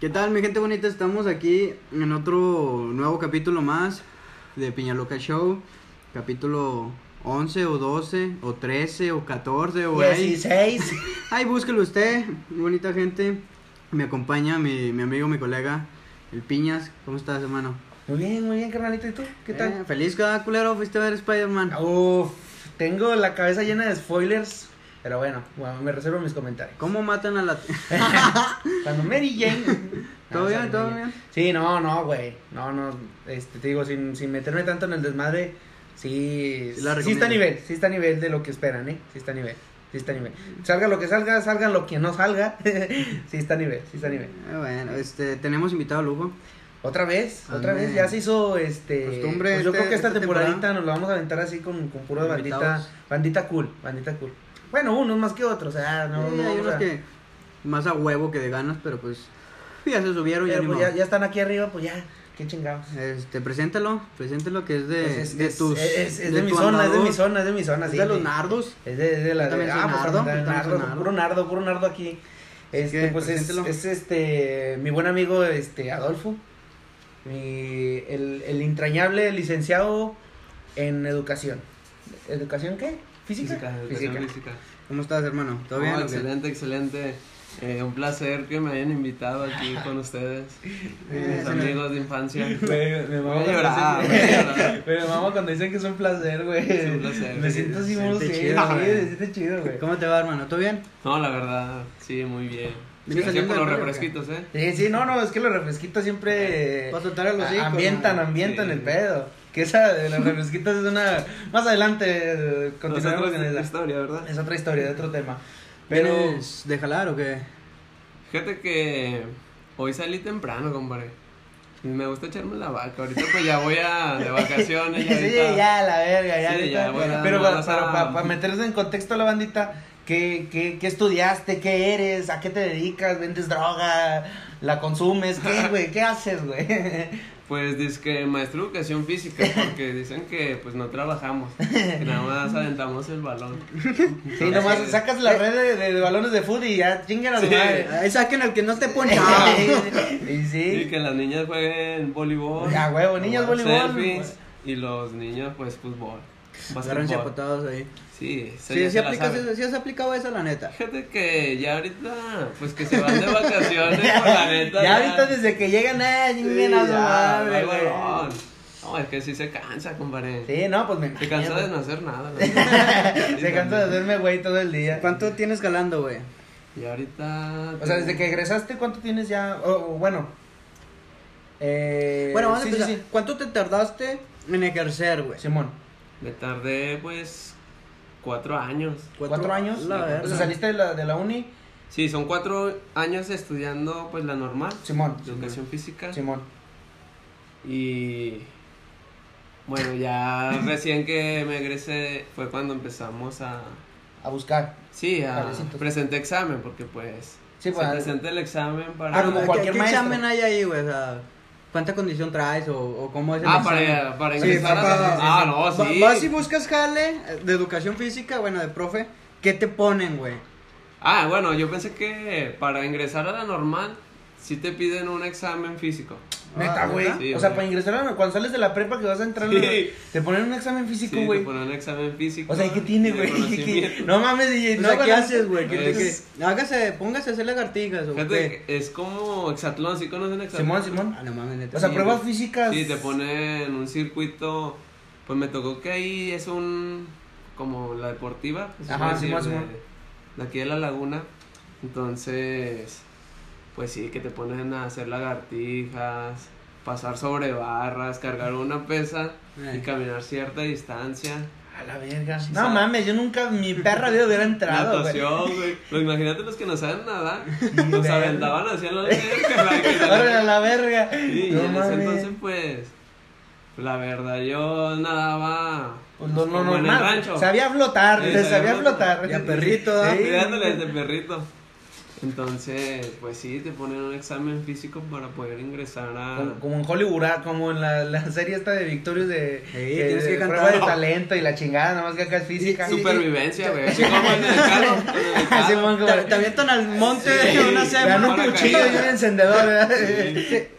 ¿Qué tal, mi gente bonita? Estamos aquí en otro nuevo capítulo más de Piñaloca Show. Capítulo 11 o 12 o 13 o 14 o ahí. 16. Ahí búsquelo usted, bonita gente. Me acompaña mi, mi amigo, mi colega, el Piñas. ¿Cómo estás, hermano? Muy bien, muy bien, carnalito. ¿Y tú? ¿Qué Eh, tal? feliz cada culero, fuiste a ver Spider-Man. Uf, tengo la cabeza llena de spoilers. Pero bueno, bueno, me reservo mis comentarios. ¿Cómo matan a la... Cuando Mary Jane. ¿Todo No, bien, todo bien? Sí, no, no, güey. No, no. Este, te digo, sin, sin meterme tanto en el desmadre. Sí, Sí la sí está a nivel. Sí está a nivel de lo que esperan, ¿eh? Sí está a nivel. Sí está a nivel. Salga lo que salga, salga lo que no salga. sí está a nivel, sí está a nivel. Eh, bueno, este, tenemos invitado a lujo. Otra vez, otra Ande. vez, ya se hizo este. Costumbre pues yo este- creo que esta, esta temporadita temporada. nos la vamos a aventar así con, con pura bandita, bandita cool, bandita cool. Bueno, unos más que otros, o sea, no, Sí, no hay unos a- que más a huevo que de ganas, pero pues ya se subieron, ya pero ni pues ya, ya están aquí arriba, pues ya, qué chingados. Este, preséntalo, preséntalo que es de, Pues es, de es- tus... es, es de, mi tu zona, es de andador, mi zona, es de mi zona, es sí. de los nardos. Es de, es de la también de, ah, pues, nardo, nardo, nardo. puro nardo, puro nardo aquí. Este, pues es, es este mi buen amigo este Adolfo, mi, el, el entrañable licenciado en educación. ¿Educación qué? ¿Física? Física, educación física. ¿Cómo estás, hermano? ¿Todo No, bien? excelente, excelente. Eh, un placer que me hayan invitado aquí con ustedes, mis amigos de infancia. Güey, me Voy mamo a cuando a cuando dicen que es un placer, güey. Es un placer, Me siento así, muy chido, sí, güey. siente chido, güey. ¿Cómo te va, hermano? ¿Todo bien? No, la verdad, sí, muy bien. ¿Vienes Gracias por los refresquitos, ¿eh? Sí, sí, no, no, es que los refresquitos siempre Para soltar hocico, ambientan, ¿no? ambientan Sí. el pedo. Que esa de los refresquitos es una. Más adelante continuaremos Nosotros con es la esa. historia, ¿verdad? Es otra historia, de otro tema. Pero. ¿Vienes de jalar o qué? Fíjate que hoy salí temprano, compadre. Me gusta echarme la vaca. Ahorita pues ya voy a de vacaciones. Ya Sí, ahorita- ya, la verga, ya. Sí, ya, bueno, pero vamos para, a- para, meterse en contexto a la bandita, ¿qué, qué, ¿qué estudiaste? ¿Qué eres? ¿A qué te dedicas? ¿Vendes droga? ¿La consumes? ¿Qué, güey? ¿Qué haces, güey? Pues dice que maestro de educación física, porque dicen que pues no trabajamos, que nada más aventamos el balón. Sí, nomás sacas la red de, de- de balones de fútbol y ya chingan a Sí. madre. Ahí saquen al que no esté ponchado. y Y sí. que las niñas jueguen voleibol. A huevo, niñas voleibol. selfies, y los niños pues fútbol. Agárrense a Basquetbol. patadas ahí. Sí, eso Sí, sí, se aplicas eso, sí has aplicado esa, la neta. Fíjate que ya ahorita, pues que se van de vacaciones, por la neta. Ya ahorita desde que llegan, chinguen a su ya, madre, güey. No, es que sí se cansa, compadre. Sí, no, pues me Se cansa de no hacer nada. Se cansa de hacerme güey todo el día. ¿Cuánto tienes jalando, güey? Y ahorita. O sea, desde que egresaste, ¿cuánto tienes ya? O o, bueno. Eh, Bueno, vamos sí, a empezar. sí, sí. ¿Cuánto te tardaste en ejercer, güey? Simón, Me tardé pues cuatro años. ¿cuatro, años? La o sea, saliste de la, de la uni. Sí, son cuatro años estudiando pues la normal, Simón. educación física. Simón. Y bueno, ya recién que me egresé fue cuando empezamos a... A buscar. Sí, a Jablecitos. presenté examen porque pues... Sí, se pues, presenté el examen para... Ah, como ¿Qué- cualquier ¿Qué, maestro. examen hay ahí, güey? O sea, ¿cuánta condición traes o, o cómo es el Ah, examen? para, para Sí, ingresar a... para- Ah, no, sí. Vas y buscas jale de educación física, bueno, de profe. ¿Qué te ponen, güey? Ah, bueno, yo pensé que para ingresar a la normal sí te piden un examen físico. Neta, Ah, güey. o sea, güey. para ingresar a cuando sales de la prepa que vas a entrar, Sí. a la- te ponen un examen físico, Sí, güey. te ponen un examen físico. o sea, ¿y qué tiene, güey? no mames, DJ. O no, sea, ¿qué haces, güey? ¿Qué te- Es- Hágase, póngase a hacer lagartijas o Fíjate, qué. que es como hexatlón, ¿sí conocen hexatlón? Simón, Simón. Ah, no mames, neta. O sea, Sí, pruebas güey. físicas. Sí, te ponen un circuito, pues me tocó que ahí es un, como la deportiva, Ajá, Simón, Simón. de, de aquí de la laguna, entonces, pues sí, que te ponen a hacer lagartijas, pasar sobre barras, cargar una pesa y Eh. caminar cierta distancia. A la verga. No mames, yo nunca, mi perra vida hubiera entrado. Natación, güey. Pues imagínate los que no saben nadar. Nos aventaban hacia la alberca. Órale, a la verga. Sí, y no en ese entonces, pues, la verdad, yo nadaba Pues lo, lo en el normal. rancho. Sabía flotar, Sí, te sabía sabía flotar. Y a perrito. Sí. Cuidándole desde perrito. Entonces, pues sí, te ponen un examen físico para poder ingresar a... Como, como en Hollywood, ah, como en la, la serie esta de Victorious de, Sí, que- tienes que de cantar. prueba de talento y la chingada, nada más que acá es física. Sí, Supervivencia, güey. Te, avientan al monte Sí, de una semana. un cuchillo y un encendedor, ¿verdad?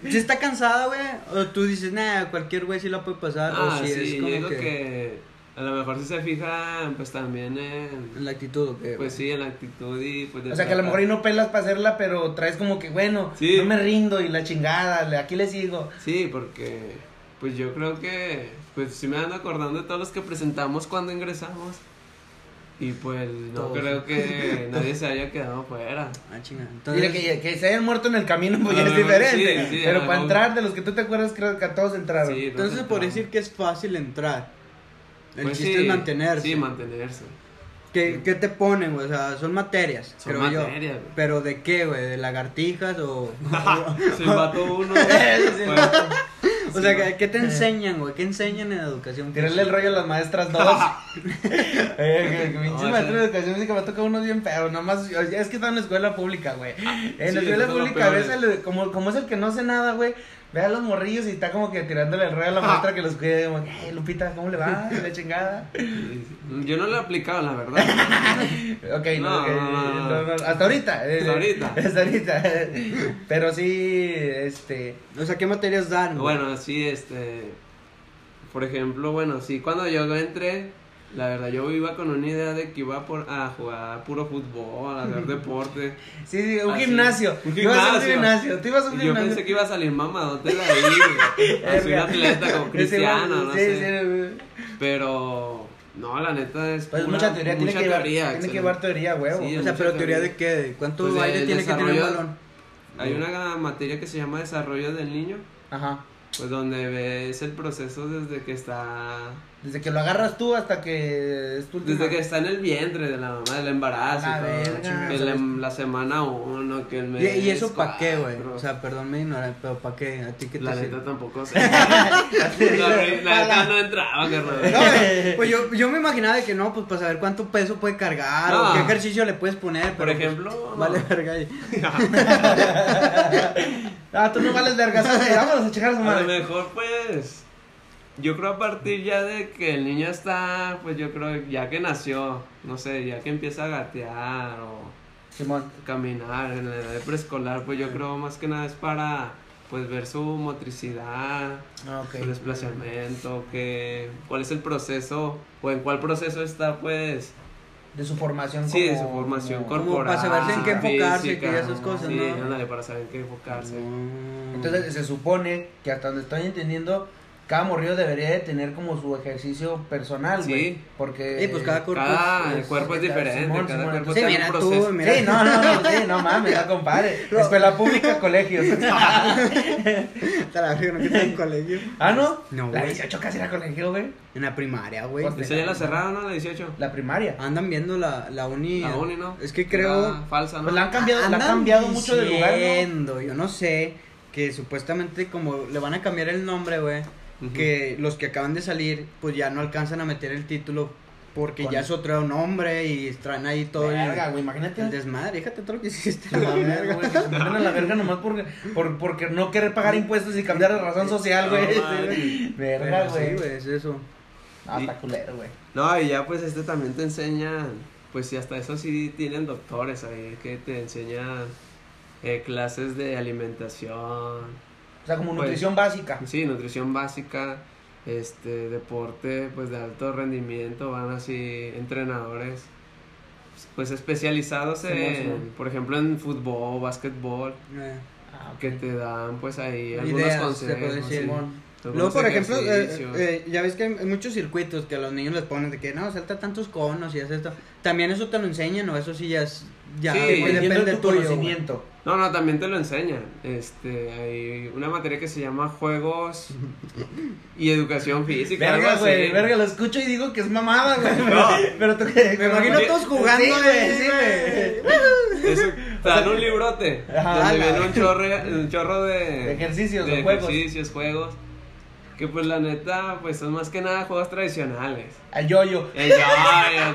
Si está cansada, güey, o tú dices, nah, cualquier güey sí la puede pasar, Ah, o si sí, es yo como digo que, que... a lo mejor si se fija, pues también en... en la actitud, ¿o qué, Pues sí, en la actitud y pues... de O sea, que a lo mejor ahí no pelas para hacerla, pero traes como que, bueno, Sí. no me rindo y la chingada, le- aquí le sigo. Sí, porque pues yo creo que pues sí me ando acordando de todos los que presentamos cuando ingresamos. Y pues no Todos. creo que nadie se haya quedado fuera. Ah, chinga. Entonces, Mira, que, que se hayan muerto en el camino, pues ya es diferente. sí, sí, pero para entrar, de los que tú te acuerdas, creo que a todos entraron. Sí, entonces por decir que es fácil entrar. El Pues chiste sí, es mantenerse. Sí, mantenerse. ¿Qué, qué te ponen, güey? O sea, son materias, Son creo yo. materias, güey. ¿Pero de qué, güey? ¿De lagartijas o...? Se mató uno. Sí, Bueno, o sea, ¿qué, qué te enseñan, güey? ¿Qué enseñan en educación? Tirarle el rollo a las maestras dos. eh, que, que pinche No, maestro ese- de educación física me toca uno bien feo. Nomás, es que está en la escuela pública, güey. En sí, la escuela pública, ves peores. el- como, como es el que no hace nada, güey. Ve a los morrillos y está como que tirándole el rollo a la maestra que los cuide. Como, que, "Eh, Lupita, ¿cómo le va? La chingada. Yo no lo he aplicado, la verdad. Ok, no, No, ok, no, no, no. no, no, hasta ahorita. Hasta ahorita. Hasta ahorita. Pero sí, este. O sea, ¿qué materias dan? Bueno, sí, este. Por ejemplo, bueno, sí, cuando yo entré, la verdad, yo iba con una idea de que iba por, a jugar puro fútbol, a hacer deporte. Sí, sí, un Así, gimnasio. Un Ibas a un gimnasio. gimnasio. Tú ibas a un Y yo gimnasio. pensé que iba a salir mamadote de ahí. Así un atleta como cristiano, no sí, sé. sí. Pero, no, la neta es. Pues pura- mucha teoría, tiene que llevar, teoría, tiene que llevar teoría, huevo. Sí, o sea, pero teoría teoría. de qué? ¿De ¿Cuánto Pues, aire tiene que tener un balón? Hay una materia que se llama Desarrollo del Niño, Ajá. pues donde ves el proceso desde que está Desde que lo agarras tú hasta que es tu última- Desde que está en el vientre de la mamá, del embarazo. A y la todo. verga. Que la, la semana uno, que el ¿Y, mes. y eso para qué, güey? O sea, perdón mi ignorancia, pero ¿para qué? ¿A ti qué te la neta tampoco sé. la, la neta no entraba, No, carnal. güey, pues yo, yo me imaginaba de que no, pues para saber cuánto peso puede cargar o No. qué ejercicio le puedes poner. Por pues, ejemplo, vale, verga. Ah, tú no vales vergas. Vámonos a checar a su A lo madre. mejor, pues. Yo creo a partir ya de que el niño está, pues yo creo ya que nació, no sé, ya que empieza a gatear o Simón. caminar en la edad de preescolar, pues yo creo más que nada es para, pues ver su motricidad, Ah, su desplazamiento, que, cuál es el proceso o en cuál proceso está, pues, De su formación sí, de su formación como- corporal. para saberse en qué enfocarse, física, que esas cosas, sí, para saber en qué enfocarse. Mm. Entonces se supone que hasta donde estoy entendiendo, cada morrillo debería de tener como su ejercicio personal, Sí. güey. Porque... Sí, pues cada cuerpo Cada es- cuerpo es diferente, Simón, cada Simón. cuerpo Sí, está en mira un tú, proceso. mira. Sí, no, no, no, sí, no mames, ya compadre. No. Escuela pública, colegios. Te la verga, no que en colegio. ah, ¿no? No, La güey. 18 casi era colegio, güey. En la primaria, güey. Pues, ya la cerraron, ¿no? La 18. La primaria. Andan viendo la, la uni. La uni, ¿no? Es que creo. Era falsa, ¿no? Pues la han cambiado, la han cambiado mucho de lugar, ¿no? Yo no sé. Que supuestamente, como le van a cambiar el nombre, güey. Que los que acaban de salir, pues ya no alcanzan a meter el título. Porque Con- ya es otro nombre y traen ahí todo el- Verga, güey, imagínate. el, desmadre. Fíjate todo lo que hiciste. La verga. güey, que se meten a la verga nomás por, por, porque no querer pagar impuestos y cambiar de razón social, güey. No. Verga, Sí, güey. güey, es eso. Ah, está culero, güey. No, y ya pues este también te enseña, pues sí, hasta eso sí tienen doctores ahí que te enseñan eh, clases de alimentación, O sea, como Pues, nutrición básica. sí, nutrición básica, este, deporte, pues de alto rendimiento, van así entrenadores, pues especializados en, por ejemplo, en fútbol, básquetbol, Eh. Ah, que te dan pues ahí algunos Ideas, consejos. Luego, por ejemplo, eh, ejercicios. eh, ya ves que hay muchos circuitos que a los niños les ponen de que no, salta tantos conos y haces esto. También eso te lo enseñan o eso sí ya es. Ya Sí, güey, depende de tu tuyo. güey. conocimiento. No, no, también te lo enseñan. Este, hay una materia que se llama juegos y educación física. Verga, güey, verga, lo escucho y digo que es mamada, güey. No. Pero tú que. Me imagino todos jugando, sí, güey. sí, güey. Eso, te dan un librote Ajá. donde Ala. viene un chorro, un chorro de, De ejercicios de o juegos. ejercicios, juegos Que pues la neta, pues son más que nada juegos tradicionales. Al yoyo. El yo,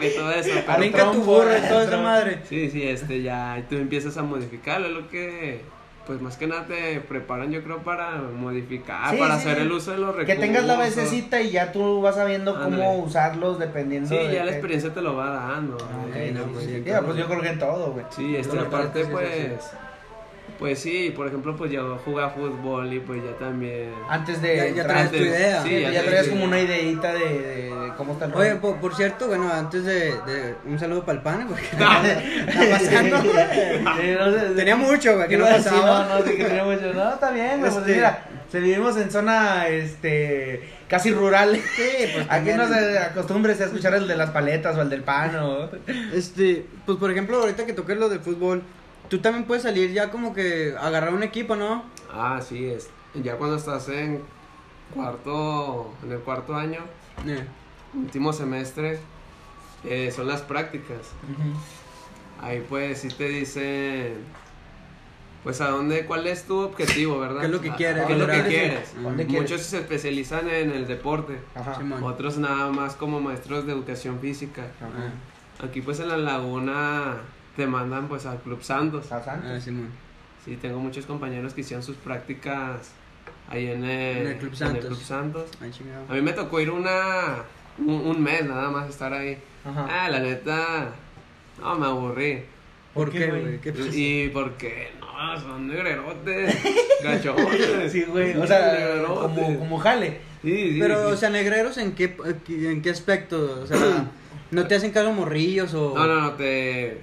que todo eso. pero- Brinca tu burro y toda esa madre. Sí, sí, este ya y tú empiezas a modificarlo, es lo que pues más que nada te preparan yo creo para modificar, Sí, para sí, hacer sí. el uso de los Que recursos. tengas la basecita y ya tú vas sabiendo cómo usarlos dependiendo Sí, de ya la experiencia te lo va dando. Ah, ok, eh, no, pues, pues yo creo que en todo, güey. Sí, este, aparte que que pues pues sí, por ejemplo, pues yo jugaba fútbol y pues ya también Antes de. Ya- ya traes tu idea. Sí, ya, ya traes como una ideita de, de, de cómo está el Oye, por, por cierto, bueno, antes de, de un saludo para el pan, porque está pasando. Sí, no sé, Tenía mucho, güey, que no pasaba. No, no, sí que tenía mucho. No, está bien, güey. Pues Este- mira, se vivimos en zona, este, casi rural. Sí, pues Aquí no se acostumbres a escuchar el de las paletas o el del pan o... Este, pues por ejemplo, ahorita que toques lo de fútbol, tú también puedes salir ya como que agarrar un equipo, ¿no? Ah, sí, es ya cuando estás en cuarto en el cuarto año, Eh, último semestre eh, son las prácticas. Ahí pues sí te dicen pues a dónde cuál es tu objetivo, ¿verdad? ¿Qué es lo que A- quieres ¿Qué es lo que quieres? Muchos se especializan en el deporte. Ajá. Otros nada más como maestros de educación física. Ah, Aquí pues en la laguna te mandan pues al Club Santos. Ah, santo. ah, Simón. Sí, tengo muchos compañeros que hicieron sus prácticas ahí en el, En el Club Santos. Club Santos. Ay, chingado. A mí me tocó ir una un, un mes nada más estar ahí. Ajá. Ah, la neta, no, me aburrí. ¿Por ¿por qué, güey? ¿Qué pasó? Y porque, no, son negrerotes, gachones. Sí, güey. O Sí, sea, como, como jale. Sí, sí, Pero, sí. o sea, negreros, ¿en qué, en qué aspecto? O sea, ¿no te hacen caso morrillos o...? No, no, no, te,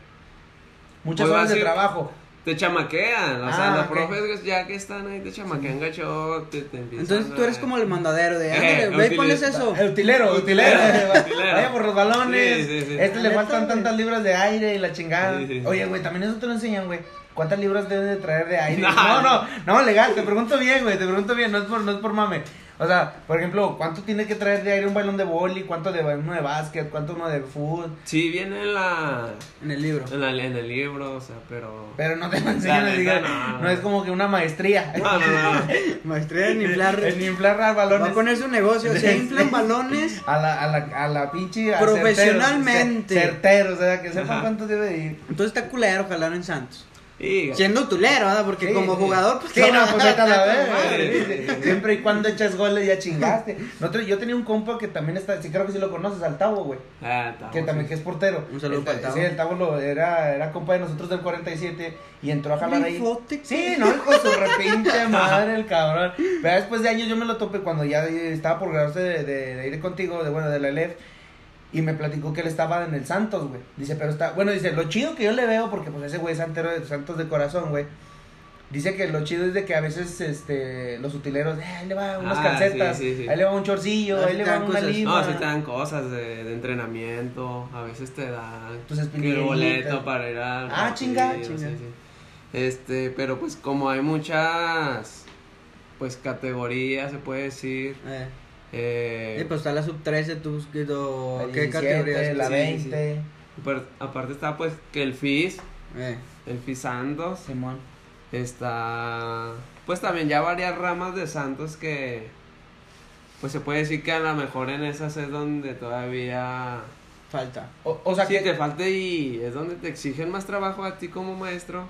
Muchas Pues horas de trabajo. te chamaquean. O Ah, sea, los ok. profes ya que están ahí te chamaquean gachotes, te empiezan Entonces tú eres como el mandadero de, Eh, ándale, ve pones eso. El utilero, utilero. Utilero. Vaya por los balones. Sí, sí, sí. Este le faltan tantas libras de aire y la chingada. Sí, sí, sí. Oye, güey, también eso te lo enseñan, güey. ¿Cuántas libras deben de traer de aire? No. No, no, no, legal, te pregunto bien, güey, te pregunto bien, no es por, no es por mame. O sea, por ejemplo, ¿cuánto tiene que traer de aire un balón de boli? ¿Cuánto de uno de básquet? ¿Cuánto uno de fútbol? Sí, viene en la, En el libro. en, la- en el libro, o sea, pero... Pero no te lo enseñan, neta, diga, no. no. es como que una maestría. No, no, no. Maestría en inflar. En inflar Va balones. a poner su negocio, se inflan balones. A la, a la, a la pinche. a Profesionalmente. certeros, certeros, o sea, que sepan Ajá. cuánto debe de ir. Entonces está culero jalar en Santos. Y, Siendo tulero, ¿verdad? Porque Sí, como sí. jugador, pues Sí, no, pues vete a la verga. Siempre y cuando echas goles ya chingaste. Nosotros, yo tenía un compa que también está, sí creo que sí lo conoces, al Tavo, güey. Ah, está, Que también que es portero. Un saludo El- para el Tavo. Sí, el Tavo lo, era, era compa de nosotros del 47 y entró a jalar ahí. Bifote. Sí, no, hijo su repinche madre, el cabrón. Pero después de años yo me lo topé cuando ya estaba por graduarse de, de- de ir contigo, de bueno, de la ELEF. Y me platicó que él estaba en el Santos, güey. Dice, pero está. Bueno, dice, lo chido que yo le veo, porque pues ese güey es santero de Santos de corazón, güey. Dice que lo chido es de que a veces este los utileros, eh, ahí le va unas Ah, calcetas, sí, sí, sí. ahí le va un chorcillo, Ah, ahí le va una cosas. lima. No, sí te dan cosas de, de entrenamiento, a veces te dan Tus espinillitas. boleto para ir al Ah, partido, chinga, chinga. Este, pero pues como hay muchas pues categorías se puede decir Eh, eh, y pues está la sub 13, tú, ¿qué, ¿qué 17, categorías? la Sí, 20, pero aparte está pues que el FIS, Eh, el FIS Santos, Simón. está pues también ya varias ramas de Santos que pues se puede decir que a lo mejor en esas es donde todavía falta. O, o sea sí, que te falta y es donde te exigen más trabajo a ti como maestro.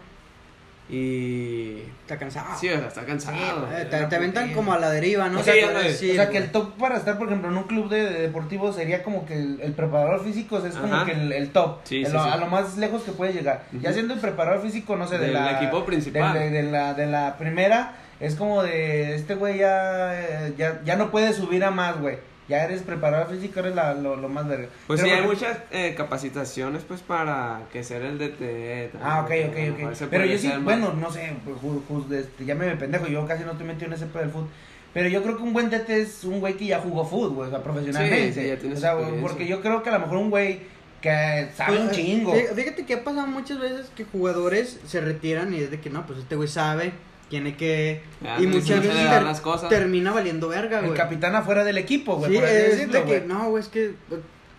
Y. Está cansado. Sí, o sea, está cansado. Eh, te, te aventan como a la deriva, ¿no? O Se sea, o que güey. el top para estar, por ejemplo, en un club de, de deportivo sería como que el, el preparador físico es como Ajá. que el, el top, Sí, el- sí, sí. a lo más lejos que puede llegar. Ya siendo el preparador físico, no sé, de Del la equipo principal. De, de la, de la primera, es como de este güey ya, eh, ya, ya no puede subir a más, güey. Ya eres preparador físico, eres la, lo, lo más verga. Pues Pero, sí, hay muchas eh, capacitaciones pues para que ser el DT. también, Ah, ok, ok, ok. Pero yo sí, más- bueno, no sé, pues, ju- ju- este, ya me pendejo, yo casi no estoy metido en ese pedo del fútbol. Pero yo creo que un buen DT es un güey que ya jugó fútbol, güey, o sea, profesionalmente. Sí, sí, ya tiene o sea, experiencia. porque yo creo que a lo mejor un güey que sabe un Pues, chingo. fí- Fíjate que ha pasado muchas veces que jugadores se retiran y es de que no, pues este güey sabe, tiene que. Ya, y muchas veces ter- las cosas. termina valiendo verga, El güey. capitán afuera del equipo, güey, Sí, por así es decirlo, de que güey. no, güey, es que eh,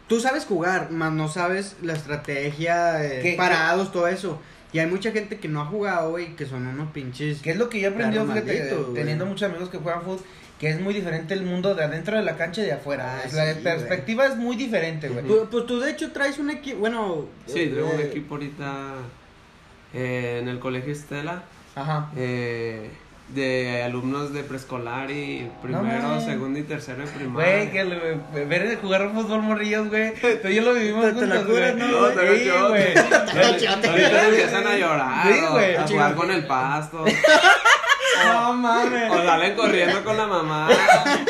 tú sabes jugar, más no sabes la estrategia, eh, ¿Qué- parados, todo eso. Y hay mucha gente que no ha jugado, güey, que son unos pinches. Que es lo que yo he aprendido, Claro, fíjate, maldito, güey. teniendo muchos amigos que juegan fútbol, que es muy diferente el mundo de adentro de la cancha y de afuera. Ah, la sí, perspectiva es muy diferente, güey. Pues, pues tú, de hecho, traes un equipo. Bueno. Sí, traigo un eh, equipo ahorita eh, en el colegio Estela. Ajá. eh, de alumnos de preescolar y primero, segundo y tercero de primaria. Güey, que el- ver jugar fútbol morrillos, güey. Tú y yo lo vivimos Te- te la juntos. ¿no? No, güey. Ahorita empiezan a llorar, Sí, güey. a jugar con el pasto, No mames. o salen corriendo con la mamá.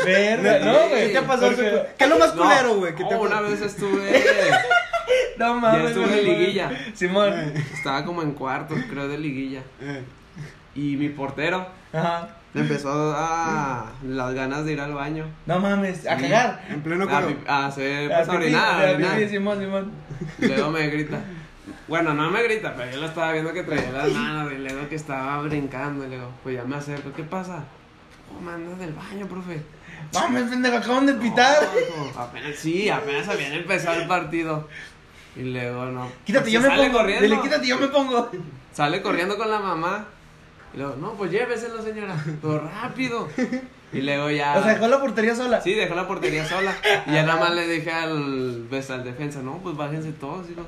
Verga, no, güey. ¿Qué te pasó? Porque- ¿Qué es lo más No, culero, güey? ¿Qué te oh, una vez estuve, No mames. ya estuve en liguilla. Simón. Estaba como en cuartos, creo, de liguilla. Y mi portero Ajá. empezó a las ganas de ir al baño. No mames. A cagar. En pleno A, coro. pi- a hacer, A pues, a orinar, a a luego me grita. Bueno, no me grita, pero yo lo estaba viendo que traía las manos y luego que estaba brincando. Y le digo, pues ya me acerco. ¿Qué pasa? Oh, me andas del baño, profe. Mames, pendejo, acaban de pitar. No, apenas, sí, apenas habían empezado el partido. Y luego no. Quítate, pues, yo me sale pongo. corriendo. Dile, quítate, yo me pongo. Sale corriendo con la mamá. Y luego, no, pues lléveselo, señora. Pero rápido. Y luego ya. O sea, dejó la portería sola. Sí, dejó la portería sola. Y ya nada más le dije al, pues, al defensa, no, pues bájense todos. digo.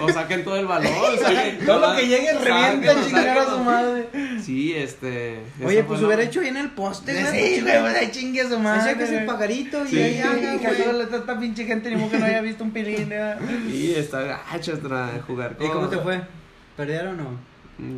O saquen todo el balón. saquen Todo lo que llegue revienta chingar a su madre. Sí, este. Oye, pues hubiera hecho ahí en el poste, güey. Sí, güey, pues ahí chingue a su madre. Ese que es el güey. pagarito y ahí haga, Hija, güey. esta pinche gente ni modo que no haya visto un pilín. Sí, está gacho jugar ¿Y con. cómo te fue? ¿Perdieron o no?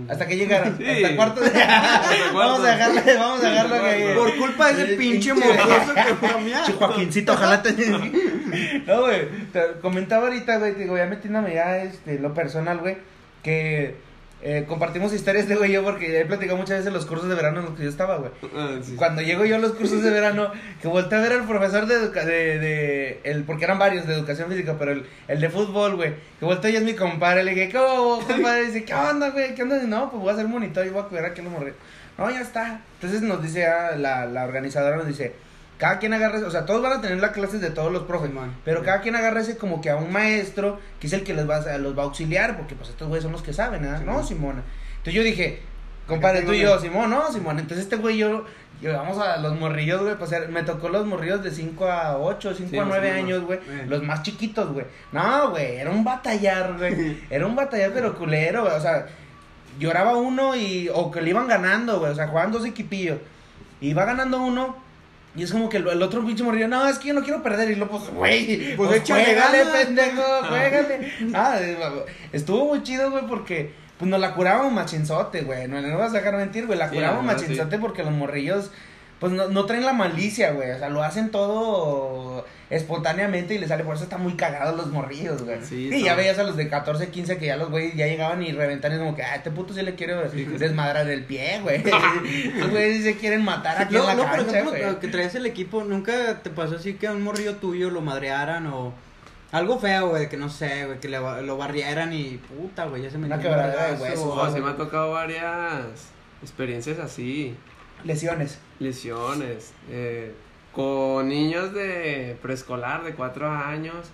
Hasta que llegaron. Sí. Hasta cuarto de... vamos a dejarle, vamos a dejarlo que... Por culpa de ese pinche mocoso que fue a Joaquincito, ojalá te... No, güey, te comentaba ahorita, güey, digo, ya metiéndome ya, este, lo personal, güey, que eh, compartimos historias de, güey, yo porque he platicado muchas veces los cursos de verano en los que yo estaba, güey. Ah, sí. Cuando llego yo a los cursos de verano, que volteé a ver al profesor de, educa de, de el, porque eran varios de educación física, pero el, el de fútbol, güey, que volteé y es mi compadre, le dije, ¿cómo, compadre? dice, ¿qué onda, güey? ¿Qué onda? Dice, no, pues voy a hacer monitor y voy a cuidar a los morritos. No, ya está. Entonces nos dice, ah, la, la organizadora nos dice, cada quien agarra, o sea, todos van a tener las clases de todos los profes, Simón. pero cada quien agarra ese como que a un maestro, que es el que les va a, los va a auxiliar, porque pues estos güeyes son los que saben, ¿ah? No, Simona. Entonces yo dije, compadre, tú y yo, Simón, no, Simón. Entonces este güey yo, llevamos a los morrillos, güey, pues me tocó los morrillos de 5 a 8, 5 Sí, a más 9 o menos. años, güey. Eh. Los más chiquitos, güey. No, güey, era un batallar, güey. Era un batallar, pero culero, güey. O sea, lloraba uno y, o que le iban ganando, güey. O sea, jugaban dos equipillos. Y va ganando uno. Y es como que el, el otro pinche morrillo, no, es que yo no quiero perder. Y luego, pues, güey, Pues pues, échale juégale, ganas. pendejo, juégale. Ah, estuvo muy chido, güey, porque pues nos la curábamos machinzote, güey. No le vas a dejar mentir, güey. La Sí, curábamos verdad, machinzote porque los morrillos, pues no, no traen la malicia, güey. O sea, lo hacen todo espontáneamente y les sale por eso están muy cagados los morrillos, güey. Sí, y ya veías a los de 14, 15 que ya los güeyes ya llegaban y reventaban y como que, ah, este puto sí le quiere desmadrar el pie, güey. Los güeyes sí se quieren matar aquí No, en la no, por cancha, ejemplo, güey. que traes el equipo, ¿nunca te pasó así que a un morrillo tuyo lo madrearan o algo feo, güey, que no sé, güey, que le, ba- lo barrieran y puta, güey, ya se me Una quebradera de vergazo, huesos, o Oh, sí me ha tocado varias experiencias así. Lesiones. lesiones eh, con niños de preescolar de cuatro años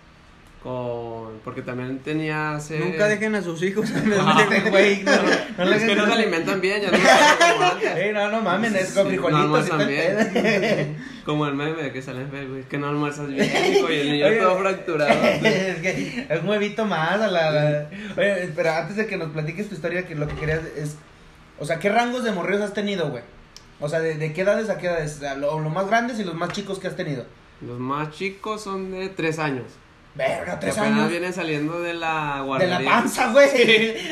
con porque también tenía hace Nunca dejen a sus hijos. Este güey, no, no le es que no se alimentan bien ya no se alimentan como antes. Ey, no, no mames, es con Sí, frijolitos no como el meme que sale en es que no almuerzas bien hijo, y el niño Oye, todo fracturado es que es un huevito más a la, la- Oye, espera, antes de que nos platiques tu historia, que lo que querías es... O sea, ¿qué rangos de morrillos has tenido, güey? O sea, ¿de, de qué edades a qué edades? O sea, lo, lo más grandes y los más chicos que has tenido. los más chicos son de tres años Verga, tres apenas años. vienen saliendo de la De guardería la panza, güey.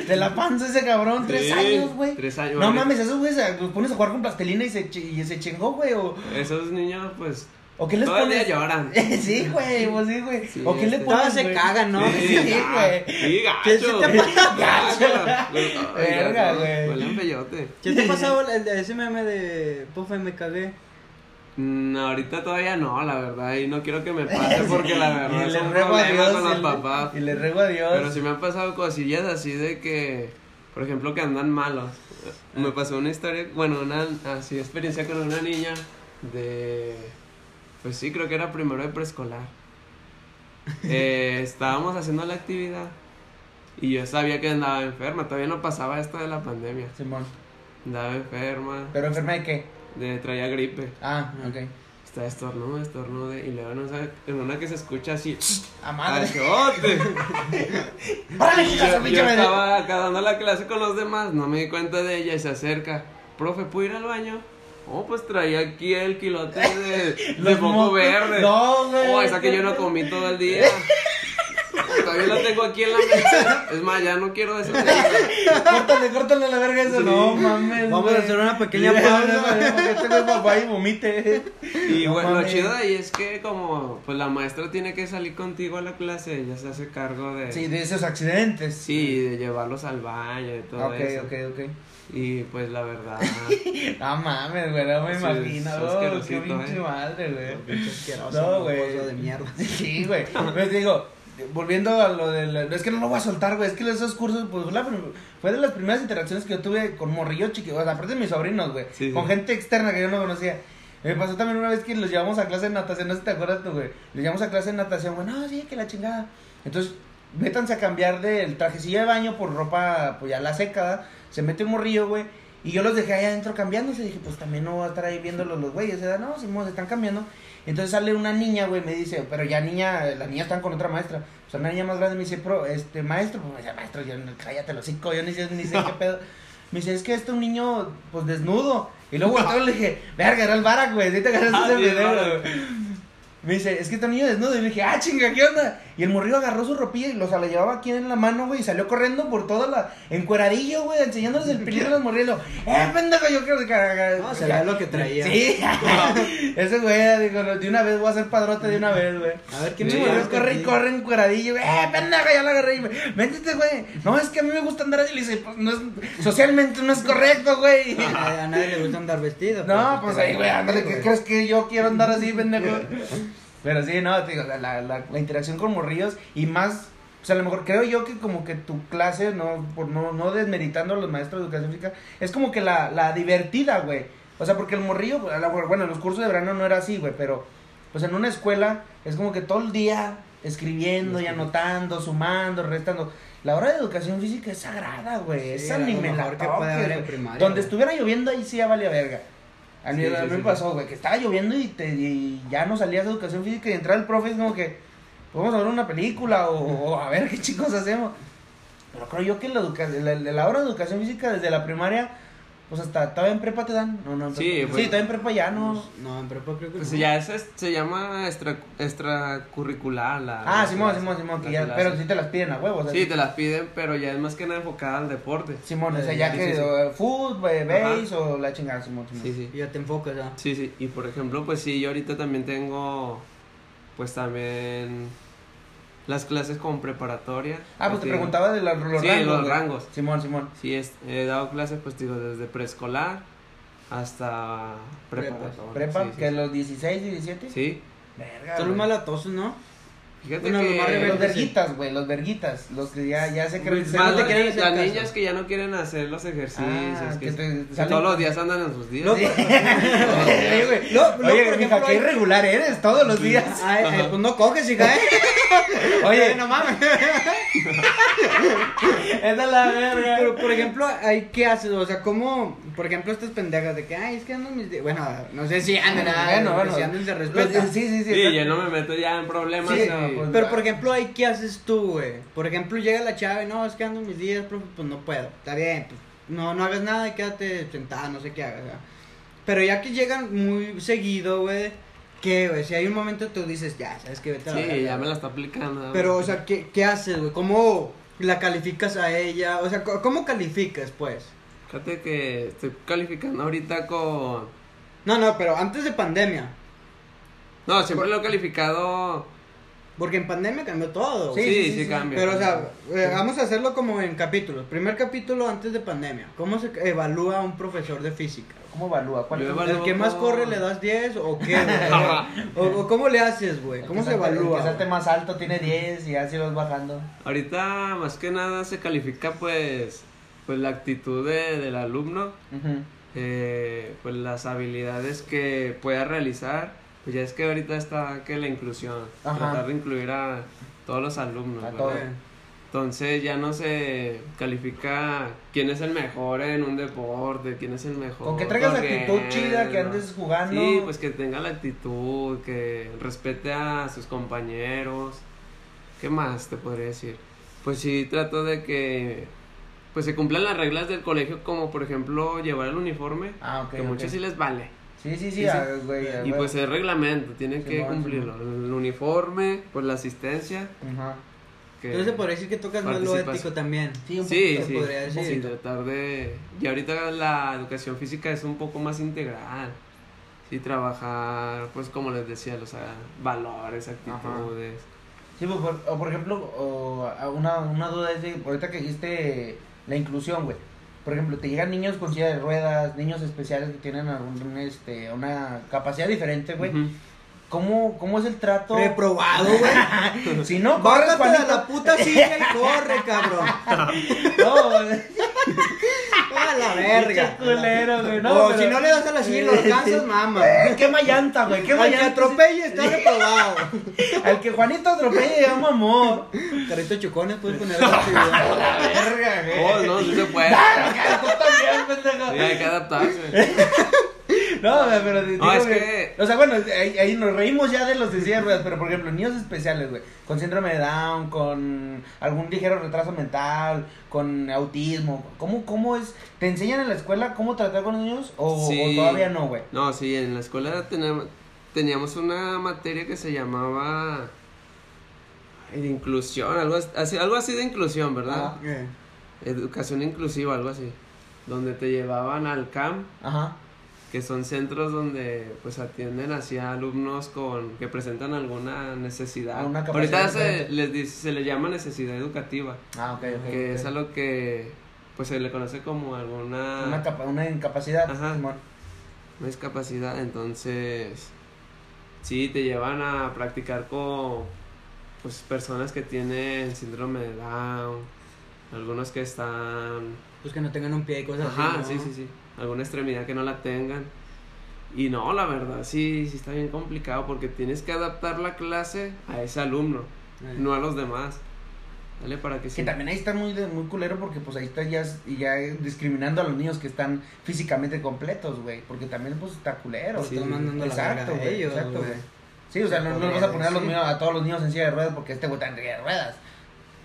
De la panza ese cabrón, tres Sí, años, güey. tres años, No mames, esos güeyes se- los pones a jugar con plastilina y se, y se chingó, güey. O, esos niños pues ¿O qué les todo el día pones? lloran sí, güey, pues sí, güey. Sí, ¿O qué le este- pones? Todas se cagan, ¿no? Sí, güey. Sí, ¿Qué se gacho. te pasa? Gacho. Verga, güey. Huele a peyote. ¿Qué te ha pasado el de ese meme de Pufa y me cagué? Mm, ahorita todavía no, la verdad, y no quiero que me pase porque la verdad Y es le un ruego a problema Dios. con los y le- papás. Y le ruego a Dios. Pero sí me han pasado cosillas así de que, por ejemplo, que andan malos. Me pasó una historia, bueno, una así experiencia con una niña de, pues sí, creo que era primero de preescolar. Eh, estábamos haciendo la actividad Y yo sabía que andaba enferma, todavía no pasaba esto de la pandemia. Simón. Andaba enferma, ¿Pero enferma de qué? de, traía gripe. Ah, ok. Está estornudo, estornudo. Y luego no sabe- en una que se escucha así. A madre. ¡Achote! ¡Órale, Y hija, yo, yo estaba acá dando la clase con los demás, no me di cuenta de ella y se acerca. Profe, ¿puedo ir al baño? Oh, pues traía aquí el quilote de, de moco verde. No, güey. Oh, esa que yo no comí todo el día. Todavía la tengo aquí en la mesa. Es más, ya no quiero eso. Córtale, córtale la verga eso. Sí. No mames. Vamos a hacer una pequeña pausa. este güey papá y vomite. Y No bueno, lo chido de ahí es que como pues la maestra tiene que salir contigo a la clase, ella se hace cargo de... Sí, de esos accidentes. Sí, de llevarlos al baño y todo Ok, eso. ok, ok. Y pues la verdad... No mames, güey, no me Sí, imagino. es Oh, qué pinche eh. madre, güey. No, güey. de mierda. Sí, güey. Te digo, volviendo a lo del. Es que no lo voy a soltar, güey. Es que esos cursos, pues la fue de las primeras interacciones que yo tuve con morrillos chiquitos. O sea, aparte de mis sobrinos, güey. Sí, con sí. gente externa que yo no conocía. Me pasó también una vez que los llevamos a clase de natación. No sé si te acuerdas tú, güey. Los llevamos a clase de natación, güey. No, sí, que la chingada. Entonces, métanse a cambiar del trajecillo de baño por ropa, pues ya la seca. ¿verdad? Se mete un morrillo, güey. Y yo los dejé ahí adentro cambiándose. Dije, pues también no voy a estar ahí viéndolos los güeyes. ¿verdad? No, Simón, se están cambiando. Entonces sale una niña, güey, me dice, pero ya niña, las niñas están con otra maestra. O sea, una niña más grande me dice, pro, este, maestro, pues me dice, maestro, yo, no- cállate los cinco, yo ni sé, ni sé qué pedo. Me dice, es que este es un niño, pues, desnudo. Y luego volteo y le dije, verga, era el Barack, güey, ¿sí te Ah, ese video, güey? Me dice, es que este niño desnudo. Y le dije, ah, chinga, ¿qué onda? Y el morrillo agarró su ropilla y lo, o sea, la llevaba aquí en la mano, güey, y salió corriendo por toda la. encueradillo, güey, enseñándoles el pilín de los morrillos. ¡Eh, pendejo! Yo quiero que. No, se ve lo que traía. Sí, ese güey, digo, de una vez voy a ser padrote de una vez, güey. A ver, ¿quién Sí, me corre y corre encueradillo, güey. ¡Eh, pendejo! Ya la agarré, y me. Métete, güey. No, es que a mí me gusta andar así. Le dice, pues, no es. Socialmente no es correcto, güey. A, a nadie le gusta andar vestido. No, pues ahí, güey, ándale, ¿qué crees que yo quiero andar así, pendejo? Pero sí, no, te digo, la, la, la, la interacción con morrillos y más, o sea, a lo mejor creo yo que como que tu clase, no, por no, no desmeritando a los maestros de educación física, es como que la, la divertida, güey. O sea, porque el morrillo, bueno, en los cursos de verano no era así, güey, pero pues en una escuela es como que todo el día escribiendo y anotando, sumando, restando. La hora de educación física es sagrada, güey. Sí, Esa ni me la Donde estuviera lloviendo ahí sí ya valía verga. A mí, Sí, a sí, mí me pasó, güey, que estaba lloviendo y, te, y ya no salías de educación física y entraba el profe y es como que vamos a ver una película o, o a ver qué chicos hacemos. Pero creo yo que la, educa la, la- la hora de educación física desde la primaria, pues hasta todavía en prepa te dan. No, no, en Sí, prepa. pues- sí, todavía en prepa ya no. No, en prepa creo que Pues no. ya es, es- se llama extra, extracurricular la... Ah, la Simón, clase, Simón, Simón, pero sí te las piden a huevos. Sí, te las piden, pero ya es más que nada enfocada al deporte. Simón, o sea, Sí, ya sí, que sí, sí. eh, eh, base o la chingada, Simón, Simón. Sí, sí. Y ya te enfocas ya. Sí, sí. Y por ejemplo, pues sí, yo ahorita también tengo, pues también las clases con preparatoria. Ah, pues te digo, preguntaba de los, los Sí, rangos. los rangos. Simón, Simón. Sí, es- he dado clases, pues digo, desde preescolar hasta preparatoria. Prepa, Sí, sí, que sí. los 16 y 17. Sí, Verga. Son malatosos, ¿no? Fíjate Bueno, que... Los rebelde, verguitas, güey, los verguitas. Los que ya, ya se creen. Pues, Más las, niñas que ya no quieren hacer los ejercicios, Ah, que, te todos los días andan en sus días. No, Sí. pues, Oye, güey. No, no, Oye, por mija, ejemplo, qué irregular eres todos los días. Ay, ay, pues no coges, hija, ¿eh? Oye, no mames. esa es la verga. Pero, por ejemplo, hay ¿qué haces? O sea, ¿cómo, por ejemplo, estas pendejas de que, ay, es que andan mis... di-". Bueno, no sé si andan, ah, Bueno, bueno. si andan se respeta. Sí, sí, sí. Sí, yo no me meto ya en problemas. No, pues- Pero, por ejemplo, ahí, ¿qué haces tú, güey? Por ejemplo, llega la chava y, no, es que ando mis días, profe, pues no puedo. Está bien, pues no, no hagas nada y quédate sentada, no sé qué hagas, ¿verdad? Pero ya que llegan muy seguido, güey, ¿qué, güey? Si hay un momento tú dices, ya, sabes que vete a la Sí, ya me güey". la está aplicando. Pero, o sea, ¿qué, qué haces, güey? ¿Cómo la calificas a ella? O sea, ¿cómo calificas, pues? Fíjate que estoy calificando ahorita con... No, no, pero antes de pandemia. No, siempre lo he calificado... Porque en pandemia cambió todo. Sí, güey. sí, sí, cambia. Pero, o sea, eh, vamos a hacerlo como en capítulos. Primer capítulo antes de pandemia. ¿Cómo se evalúa a un profesor de física? ¿Cómo evalúa? ¿Cuál es evalúo ¿El que más corre le das 10 o qué? o, o cómo le haces, güey? ¿Cómo El se evalúa? El que salte más alto tiene 10 y así vas bajando. Ahorita más que nada se califica pues pues la actitud de- del alumno, eh, pues las habilidades que pueda realizar. Pues ya es que ahorita está que la inclusión, Ajá. tratar de incluir a todos los alumnos. A Entonces ya no se califica quién es el mejor en un deporte, quién es el mejor. Con que traigas actitud chida, que andes jugando. Sí, pues que tenga la actitud, que respete a sus compañeros. ¿Qué más te podría decir? Pues sí, trato de que pues se cumplan las reglas del colegio, como por ejemplo llevar el uniforme, Ah, que ok. muchos sí les vale. Sí, sí, sí, Sí, sí. ah, güey. ah, Y güey. pues es reglamento, tienen que cumplirlo. El uniforme, pues la asistencia. Ajá. Que... Entonces se podría decir que tocas más lo ético también. Sí, un Sí, podría decir. sí, tratar de... Y ahorita la educación física es un poco más integral. Sí, trabajar, pues como les decía, los ah, valores, actitudes. Sí, pues, por, o por ejemplo, o, a una, una duda es de, ahorita que dijiste la inclusión, güey. Por ejemplo, te llegan niños con silla de ruedas, niños especiales que tienen algún, este, una capacidad diferente, güey. ¿Cómo, ¿Cómo es el trato? Reprobado, güey. si no, corres, Bájate de Juanito. la puta silla y corre, cabrón. No, güey. A la verga. culero, güey. No, o pero- si no le das a la silla y lo alcanzas, mama. Eh, quema llanta, güey. Quema Al que llanta. atropelle está reprobado. Al que Juanito atropelle, llama amor. Carrito chocones, puedes poner actividad. Verga, güey. Oh, no, sí se puede. Tú también, pendejo. Sí, hay que adaptarse. No, pero digo No, es que- que- O sea, bueno, ahí, ahí nos reímos ya de los de ruedas, pero por ejemplo, niños especiales, güey, con síndrome de Down, con algún ligero retraso mental, con autismo, ¿cómo, cómo es? ¿Te enseñan en la escuela cómo tratar con los niños o, Sí. o todavía no, güey? No, sí, en la escuela teníamos, teníamos una materia que se llamaba de inclusión, algo así, algo así de inclusión, ¿verdad? Eh, Educación inclusiva, algo así. Donde te llevaban al CAM, Ajá. Que son centros donde pues atienden así a alumnos con que presentan alguna necesidad. Ahorita se les dice- se le llama necesidad educativa, Ah, ok, ok. que es a lo que pues se le conoce como alguna Una, capa- una incapacidad. Ajá. Una discapacidad, entonces sí te llevan a practicar con pues personas que tienen síndrome de Down, algunos que están Pues que no tengan un pie y cosas Ajá, así. sí, ¿no? sí, sí. Alguna extremidad que no la tengan. Y no, la verdad, sí, sí está bien complicado porque tienes que adaptar la clase a ese alumno, Eh. no a los demás. Dale para que Que sí. también ahí está muy, muy culero porque pues ahí está ya, ya discriminando a los niños que están físicamente completos, güey. Porque también pues está culero. Sí, estás mandando la Exacto, verga a güey, ellos, exacto, güey. Sí, o sea, Se no, no vas a poner a, los niños- a todos los niños en silla de ruedas porque este güey está en silla de ruedas.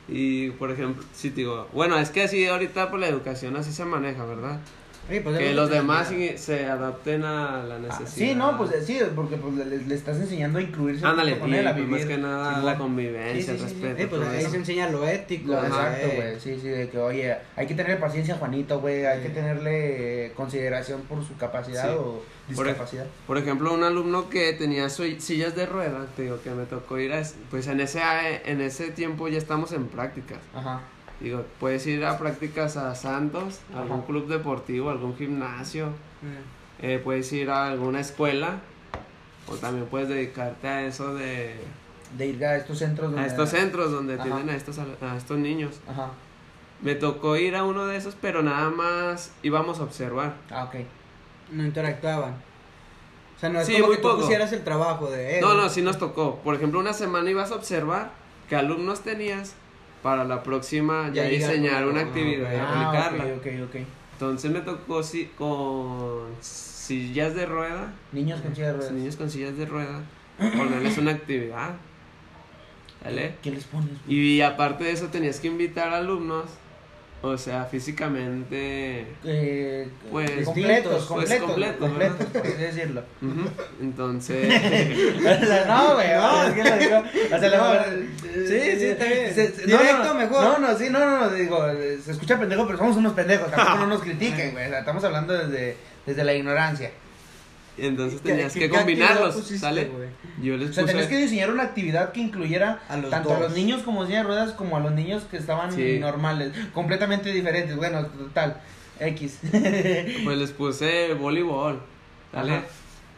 Y por ejemplo, sí, te digo, bueno, es que así ahorita por la educación así se maneja, ¿verdad? Pues, es Que lo los demás sí se adapten a la Ah, necesidad. sí, no, pues eh, sí, porque pues le, le estás enseñando a incluirse Ándale, con él, a pues, más vivir. que nada la convivencia, Sí, sí, el sí, sí. respeto. Eh, pues ahí eso. se enseña lo ético. Lo exacto, güey. Sí, sí, de que, oye, hay que tener paciencia a Juanito, güey. Hay que Sí. tenerle consideración por su capacidad Sí. o ej- discapacidad. Por ejemplo, un alumno que tenía su- sillas de ruedas, te digo que me tocó ir a, es- pues en ese, en ese tiempo ya estamos en prácticas. Ajá. Digo, puedes ir a prácticas a Santos, a algún club deportivo, algún gimnasio, Eh. eh, puedes ir a alguna escuela o también puedes dedicarte a eso de De ir a estos centros a donde- estos centros donde Ajá. atienden a estos a estos niños. Ajá. Me tocó ir a uno de esos, pero nada más íbamos a observar. Ah, ok. No interactuaban. O sea, no es Sí, como que tú pusieras el trabajo de él. No, no, sí nos tocó. Por ejemplo, una semana ibas a observar qué alumnos tenías para la próxima ya, diseñar una ah, actividad y. Ah, aplicarla. ok, ok, ok. Entonces me tocó sí, con sillas de rueda, Niños con silla de ruedas. niños con sillas de rueda, ponerles una actividad. ¿Vale? ¿Qué les pones? Y aparte de eso tenías que invitar alumnos, o sea, físicamente... Eh, Pues, completos, pues, completos, así decirlo. Entonces... no, güey, No. es que lo digo. O sea, No, sí, sí, está bien. Se- Directo, no, no, mejor. No, no, sí, no, no, no, digo, se escucha pendejo, pero somos unos pendejos, tampoco no nos critiquen, güey. o sea, estamos hablando desde, desde la ignorancia. Entonces ¿Qué- tenías qué- que qué combinarlos, pusiste, ¿sale? güey? Yo les O sea, puse... tenés que diseñar una actividad que incluyera A los tanto a los niños como silla de ruedas como a los niños que estaban Sí. normales, completamente diferentes. Bueno, total, X. Pues les puse voleibol, ¿sale?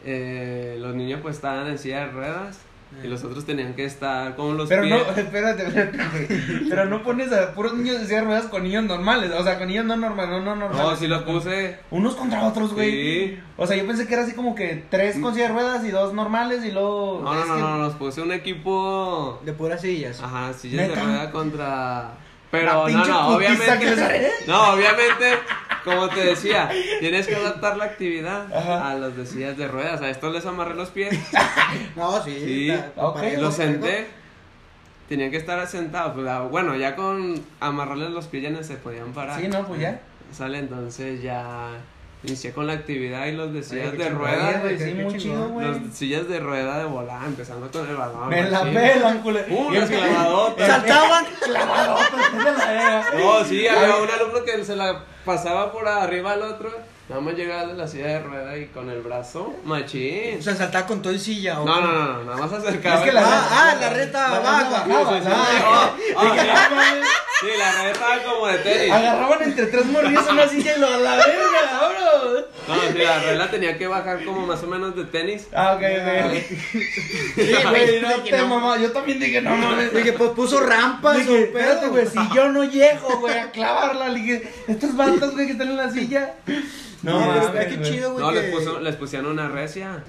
Eh, los niños pues estaban en silla de ruedas y los otros tenían que estar con los Pero pies. no, espérate, espérate, güey. Pero no pones a puros niños de silla de ruedas con niños normales. O sea, con niños no normales, no, no normales. No, sí sino lo con- puse. Unos contra otros, güey. Sí. O sea, yo pensé que era así como que tres con silla de ruedas y dos normales y luego. No, no, no, que- no, nos puse un equipo. De puras sillas. Ajá, sillas de ¿Neta? rueda contra. Pero no, no, obviamente. No, obviamente, como te decía, tienes que adaptar la actividad Ajá. a los de sillas de ruedas. A estos les amarré los pies, No, sí. Sí, está- los senté. Tenían que estar sentados. pues, bueno, ya con amarrarles los pies ya no se podían parar. Sí, no, pues ya. Sale, entonces ya inicié con la actividad y los de sillas de ruedas. Oye, güey, qué- sí, qué muy chingón. chido, güey. Los sillas de rueda de volar, empezando con el balón. Me la pelan, clavadotas. Saltaban. Clavadotas, es de la verga. No, sí, había un alumno que se la pasaba por arriba al otro. Nada más llegaba de la silla de rueda y con el brazo, machín. O sea, saltaba con todo y silla. ¿o No, no, no, no, nada más acercaba. Es que la Ah, ah, la reta Sí, ¿no? sí, Ah, Ah, sí, sí, la red estaba como de tenis. Agarraban entre tres morrillos una silla y lo a la verga, vámonos. No, sí, la red la tenía que bajar como más o menos de tenis. Ah, ok, ok. Sí, Güey, no te no. mamá, yo también dije, no mames. Dije, pues puso rampas Dije, espérate, güey, si yo no llego, güey, a clavarla, le dije, estos vatos, güey, que están en la silla. No, No, pero güey. chido, güey. No, que les, puso, les pusieron una recia.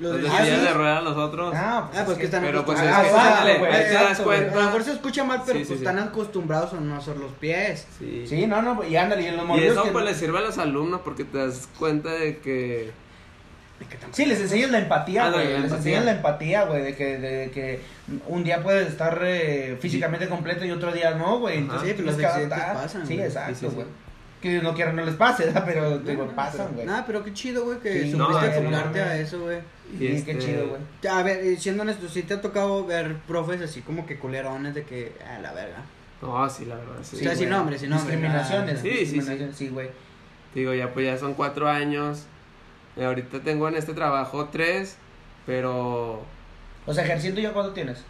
Los Los de sillas Ah, de los otros. Ah, Ah, pues que están Pero pues Ah, que, dale, te das. A lo mejor se escucha mal, pero Sí, sí, pues sí. están acostumbrados a no hacer los pies. Sí. Sí, no, no, y ándale, y en los Y eso que- pues les sirve a los alumnos porque te das cuenta de que Sí, les enseñan la empatía, Ándale, güey. Les empatía. enseñan la empatía, güey, de que, de que un día puedes estar eh, físicamente completo y otro día no, güey. Entonces Sí, pero tienes los que adaptar. pasan, Sí, güey. exacto, Sí, sí, sí. güey. Que no quieran no les pase, ¿verdad? Pero digo, pasan, güey. Nada, pero qué chido, güey, que Sí, supiste no, acoplarte no, no. a eso, güey. y Sí, este, qué chido, güey. A ver, eh, siendo honesto, sí te ha tocado ver profes así como que culerones de que, ah, la verga. No, sí, la verdad, sí. O sea, sin nombre, sin nombre, Discriminaciones. sí, sí, sí. discriminaciones, sí, güey. Digo, ya pues ya son cuatro años. Y ahorita tengo en este trabajo tres, pero O sea, ejerciendo ya cuánto tienes?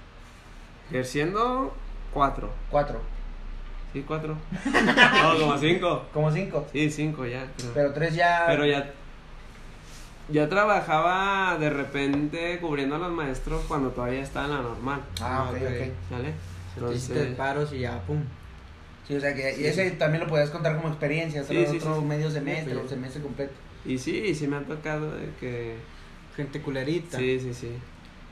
ejerciendo cuatro. Cuatro. Sí, cuatro. No, como cinco. Como cinco. Sí, cinco ya. creo. Pero tres ya. Pero ya. Ya trabajaba de repente cubriendo a los maestros cuando todavía estaba en la normal. Ah, ok, Ok. ok. ¿Sale? Te hiciste Entonces. paros y ya, pum. Sí, o sea que y ese también lo podías contar como experiencia, Sí, otro, sí, otro medio semestre pues. semestre completo. Y sí, sí me ha tocado de que. Gente culerita. Sí, sí, sí.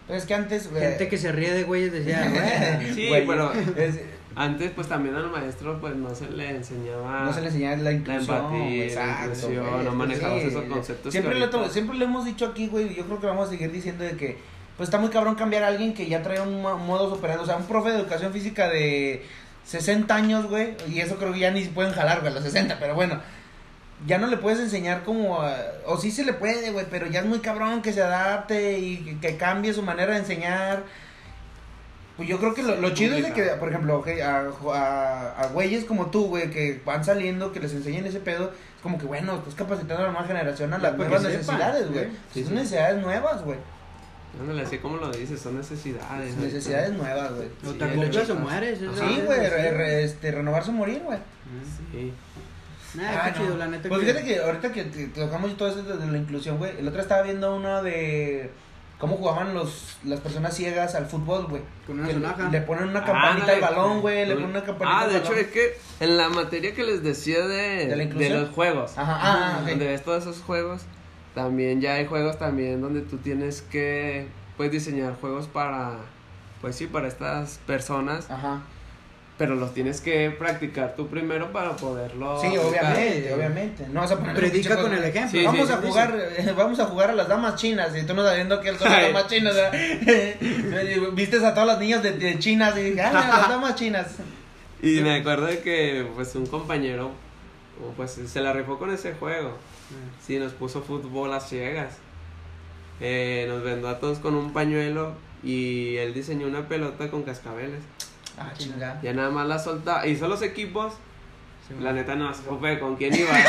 Pero es que antes. Gente eh, que se ríe de güeyes decía, güey. Sí, güey, pero- es- Antes, pues también al maestro, pues no se le enseñaba. no se le enseñaba la inclusión. empatía, la inclusión, güey, no sí, esos conceptos Siempre, lo, siempre lo hemos dicho aquí, güey. y Yo creo que vamos a seguir diciendo de que. Pues está muy cabrón cambiar a alguien que ya trae un mo- modus operandi. O sea, un profe de educación física de 60 años, güey. Y eso creo que ya ni se pueden jalar, güey, a los 60. Pero bueno. Ya no le puedes enseñar como. a- o sí se le puede, güey. Pero ya es muy cabrón que se adapte y que, que cambie su manera de enseñar. Pues yo creo que lo, lo chido es de que, por ejemplo, ok, a, a, a güeyes como tú, güey, que van saliendo, que les enseñen ese pedo, es como que, bueno, estás capacitando a la nueva generación a las para nuevas que sepan, necesidades, güey. Sí, Son sí. necesidades nuevas, güey. Ándale, así como lo dices, son necesidades. Necesidades nuevas, güey. O te acoplas o que mueres. eso Sí, es, güey, sí. re- re- este, renovarse o morir, güey. Sí. Nah, Ah, qué no. chido, la neta. Pues que- fíjate que ahorita que te- tocamos todo eso de la inclusión, güey. El otro estaba viendo uno de cómo jugaban los, las personas ciegas al fútbol, güey. Con una sonaja. Le ponen una campanita al balón, güey. Le ponen una campanita Ah, al de hecho, balón. es que en la materia que les decía de, ¿De la los juegos, Ajá, ah, ok. donde ves todos esos juegos, también ya hay juegos también donde tú tienes que, pues, diseñar juegos para, pues sí, para estas personas, Ajá. Pero los tienes que practicar tú primero para poderlo Sí, aplicar. obviamente, obviamente. No vas a poner un Predica con el ejemplo. Sí, vamos sí, a sí, jugar, vamos a jugar a las damas chinas y tú no sabiendo que son las damas chinas. Vistes a todas las niñas de, de chinas y dije, ah, las damas chinas. Y me acuerdo de que, pues, un compañero, pues, se la rifó con ese juego. Sí, nos puso fútbol a ciegas. Eh, nos vendó a todos con un pañuelo y él diseñó una pelota con cascabeles. Ah, chinga. Ya nada más la soltaba. Hizo los equipos. Sí, La neta no supe con quién iba.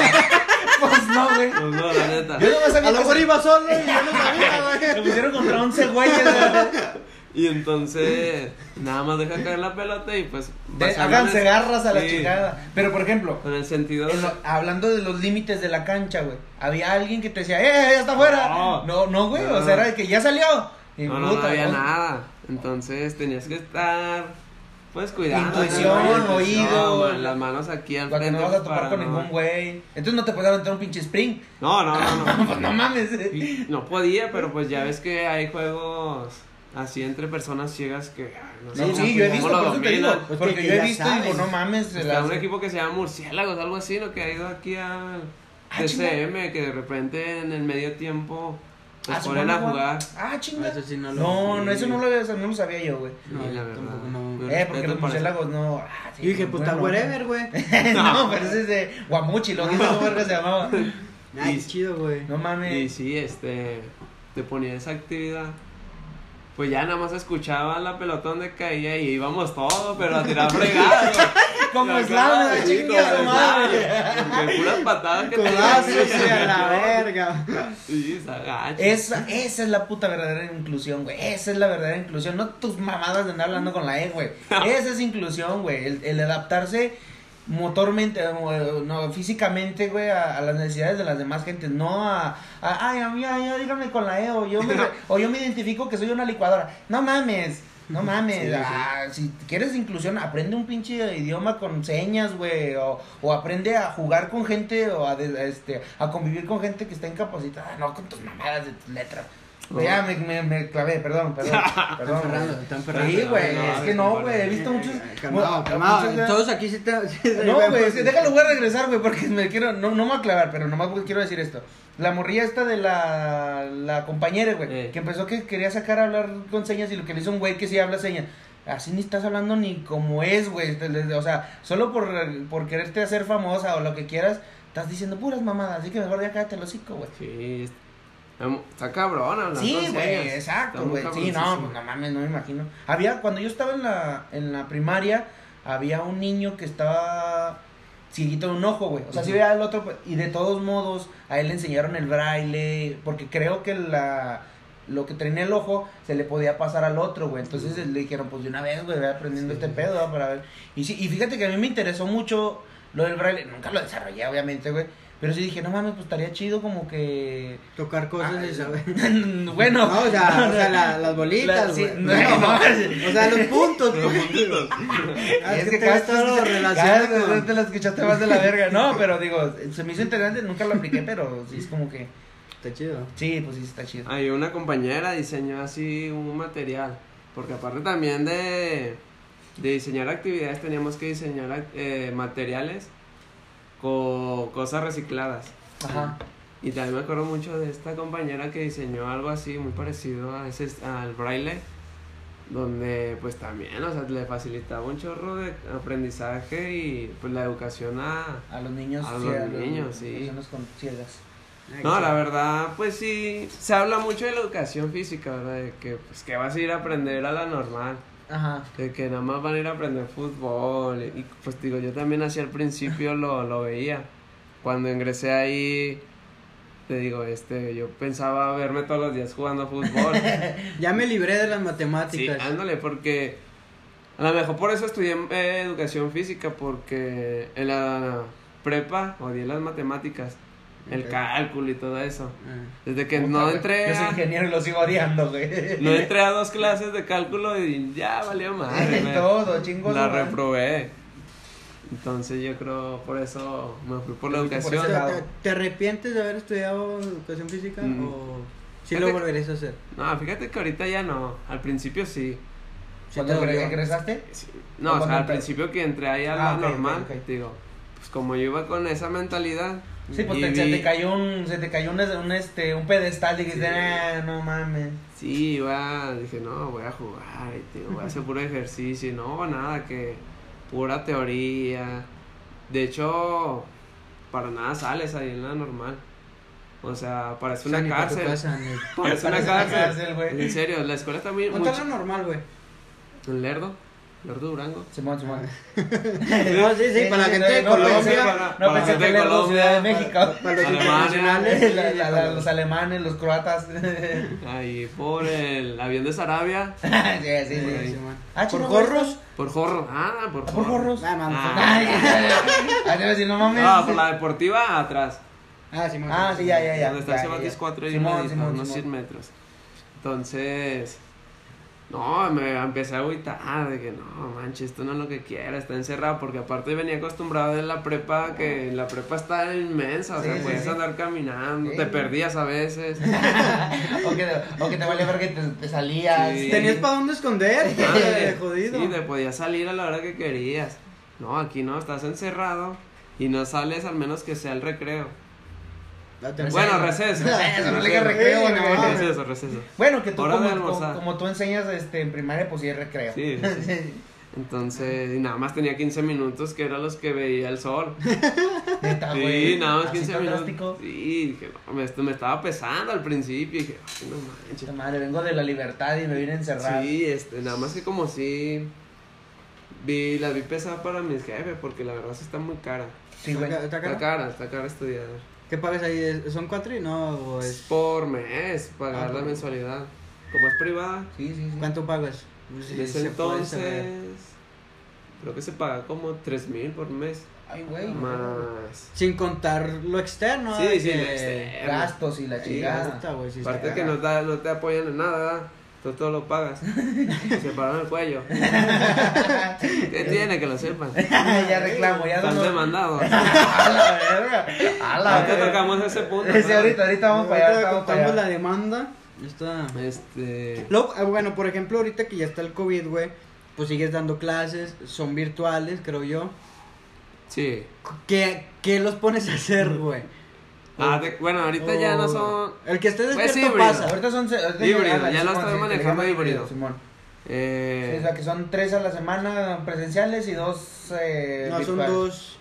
Pues no, güey. Pues no, la neta. Yo no sabía A lo mejor iba solo y yo no sabía, Lo güey. pusieron contra 11 güeyes. Y entonces, nada más deja caer la pelota y pues. De- háganse garras a la Sí. chingada. Pero por ejemplo, Con el sentido en lo- hablando de los límites de la cancha, güey. Había alguien que te decía, ¡eh, ya está afuera! No. No, no, güey. O No. sea, era de que ya salió. Y No, no, no puta, había ¿no? nada. Entonces tenías que estar. Pues cuidando. Intuición, ¿no? oído. man, las manos aquí al frente. no vas a topar para con no- ningún güey. Entonces no te puedes aventar un pinche spring. No, no, no, no. Pues no mames. No podía, pero pues ya ves que hay juegos así entre personas ciegas que ah, no Sí, sé sí, yo he visto, por eso te digo. Pues porque que yo he visto y digo, sabes. no mames, un equipo que se llama Murciélagos, algo así, ¿no? Que ha ido aquí al Ah, TCM, que de repente en el medio tiempo Ah, los ¿se ponen van a jugar. Ah, chinga. Eso sí no lo- No, no, eso no lo, no lo sabía yo, güey. Sí, No, la yo verdad. tampoco no. Yo Eh, porque los eso. murciélagos no. Ah, sí, Y dije, pues está bueno, whatever, güey. no, pero ese es de Guamuchi, lo que hizo verga se llamaba. Ay, Y- chido, güey. No Y mames. sí, este, te ponía esa actividad. Pues ya nada más escuchaba la pelotón de caía y íbamos todos, pero a tirar fregado. Como La slam, cara, güey, sí, chingue a como su madre. Porque puras patadas que te a la verga. Sí, se agacha. Esa, esa es la puta verdadera inclusión, güey. Esa es la verdadera inclusión. No tus mamadas de andar hablando con la E, güey. Esa es inclusión, güey. El, el adaptarse motormente, eh, no, físicamente, güey, a, a las necesidades de las demás gentes. No a, a ay, a mí, ay, dígame con la E. O yo, me, o yo me identifico que soy una licuadora. No mames. No mames, Sí, sí. ah, si quieres inclusión, aprende un pinche idioma con señas, güey, o, o aprende a jugar con gente o a, de- a, este, a convivir con gente que está incapacitada, no con tus mamadas de tus letras. Güey, Ya me, me, me clavé, perdón, perdón, perdón. Están ferrando. Sí, güey, No, es que no, güey, he visto muchos... Calmado, calmado. muchos- Todos aquí sí te. no, güey, es que déjalo, voy a regresar, güey, porque me quiero, no, no me voy a clavar, pero nomás quiero decir esto. La morrilla esta de la, la compañera, güey, Eh. que empezó que quería sacar a hablar con señas y lo que le hizo un güey que sí habla señas. Así ni estás hablando ni como es, güey. O sea, solo por, por quererte hacer famosa o lo que quieras, estás diciendo puras mamadas. Así que mejor ya cállate el hocico, güey. Sí, está- hablando Sí, güey, exacto, güey. Sí, no, pues no mames, no me imagino. Había, cuando yo estaba en la, en la primaria, había un niño que estaba cieguito de un ojo, güey. O sea, sí veía el otro, pues, y de todos modos, a él le enseñaron el braille, porque creo que la lo que tenía el ojo se le podía pasar al otro, güey. Entonces le dijeron, pues de una vez, güey, ve aprendiendo Sí. este pedo, para ver. Y sí, y fíjate que a mí me interesó mucho lo del braille. Nunca lo desarrollé, obviamente, güey. Pero sí dije, no mames, pues estaría chido como que Tocar cosas Ah, y saber. bueno, No, o sea, o sea la- las bolitas, La- sí, güey. no, no, o sea, los puntos, pues. Ah, es que te cada todo vez relacionado cada vez con- te escuchaste más de la verga. No, pero digo, se me hizo interesante, nunca lo apliqué, pero sí es como que, Está chido. sí, pues sí está chido. Hay una compañera diseñó así un material, porque aparte también de, de diseñar actividades teníamos que diseñar eh, materiales con cosas recicladas. Ajá. Y también me acuerdo mucho de esta compañera que diseñó algo así muy parecido a ese al braille, donde pues también, o sea, le facilitaba un chorro de aprendizaje y pues la educación a... A los niños, A sí, los a niños, sí. con ciegas. No, la verdad, pues sí, se habla mucho de la educación física, ¿verdad? De que, pues, que vas a ir a aprender a la normal, Ajá. de que nada más van a ir a aprender fútbol. Y pues digo, yo también así al principio lo, lo veía. Cuando ingresé ahí, te digo, este, yo pensaba verme todos los días jugando fútbol. Ya me libré de las sí, matemáticas. ándale, porque a lo mejor por eso estudié eh, educación física, porque en la prepa odié las matemáticas, el cálculo y todo eso. Ah. Desde que Puta, no entré Yo soy ingeniero y lo sigo odiando, güey. no entré a dos clases de cálculo y ya valió madre. me- Todo, chingo. la reprobé. Entonces yo creo por eso me fui por la por educación. ese ¿Te, arrepientes de haber estudiado educación física Mm. o sí Fíjate lo volverías a hacer? No, fíjate que ahorita ya no. Al principio sí. Sí ¿Cuándo te dolió. egresaste? Sí. ¿O No, o sea, al principio que entré ahí a Ah, la ok, ok, normal, ok. digo, pues como yo iba con esa mentalidad. Sí, pues te- se te cayó un, se te cayó un, un, este, un pedestal y dijiste, Sí. ah, no mames. Sí, iba, dije, no, voy a jugar, tío, voy a hacer puro ejercicio, y no, nada, que pura teoría. De hecho, para nada sales ahí en la normal. O sea, parece O sea, una tu cárcel. casa, Parece una Parece una cárcel. cárcel, güey. En serio, la escuela está muy... ¿Dónde mucho- está lo normal, güey? En Lerdo, Lerdo Durango. Simón, Simón. No, sí, sí, para la gente de Colombia. No para pensé gente que de era Ciudad de México. Para los internacionales. Los alemanes, los croatas. Ahí por el avión de Sarabia, sí, sí, Sí. Ah, ¿Por jorros? por Jorro. Ah, por ¿Por Jorro. jorros? Ah, man, Ah. No mames. No, por la deportiva atrás. Ah, sí, man. Ah, sí, ya, ya, ya. donde está Cebatis ya. 4 y Simón, medio, Simón, unos Simón. 100 metros. Entonces, No, me empecé a agüitar de que no, manches, esto no es lo que quiero, está encerrado, porque aparte venía acostumbrado de la prepa, que la prepa está inmensa, o Sí, sea, sí, puedes sí. andar caminando, Sí. te perdías a veces. o, que, o que te valía ver que te, te salías. Sí. Tenías para dónde esconder, de jodido. Sí, te podías salir a la hora que querías. No, aquí no, estás encerrado y no sales al menos que sea el recreo. Date- Bueno, receso. Receso, no le digas recreo, no. no. Receso, receso. Bueno, que tú como, como, como tú enseñas este, en primaria, pues sí es recreo. Sí, sí. Entonces, y nada más tenía 15 minutos que eran los que veía el sol. Neta, Sí, güey. nada más Así 15 tan minutos. Sí, dije, no, me, estaba pesando al principio. Y dije, ay, no manches. Madre, vengo de la libertad y me vine encerrado. Sí, este, nada más que como si vi, la vi pesada para mis jefes, porque la verdad sí está muy cara. Sí, güey. ¿Está Está caro? cara, está cara estudiar. ¿Qué pagas ahí? ¿Es- ¿Son cuatro y no? ¿O Es por mes, pagar Ah, la mensualidad. Como es privada, Sí, sí, sí. ¿Cuánto pagas? Pues puede entonces, creo que se paga como 3 mil por mes. Ay, güey. Más. Sin contar lo externo. Sí, ¿eh? sí, lo externo. Gastos y la Sí, chingada. güey, Aparte que no, da- no te apoyan en nada, ¿verdad? Tú todo lo pagas. Se paran el cuello. ¿Qué tiene que lo sepan? ya reclamo, ya Están no. demandados. A la verga. A la No te tocamos ese punto. Sí, ¿no? ahorita, ahorita vamos para allá. Contamos la demanda. Está... Este. Ah, bueno, por ejemplo, ahorita que ya está el COVID, güey, pues sigues dando clases, son virtuales, creo yo. Sí. ¿Qué, qué los pones a hacer, güey? Ah, de- bueno, ahorita ya no O- son. El que esté Pues despierto híbrido. pasa. Ahorita son. ahorita Híbrido, la- ya lo estoy sí, manejando híbrido. Simón. Sí, Eh, o sea, que son tres a la semana presenciales y dos. Eh, No, son virtuales. dos...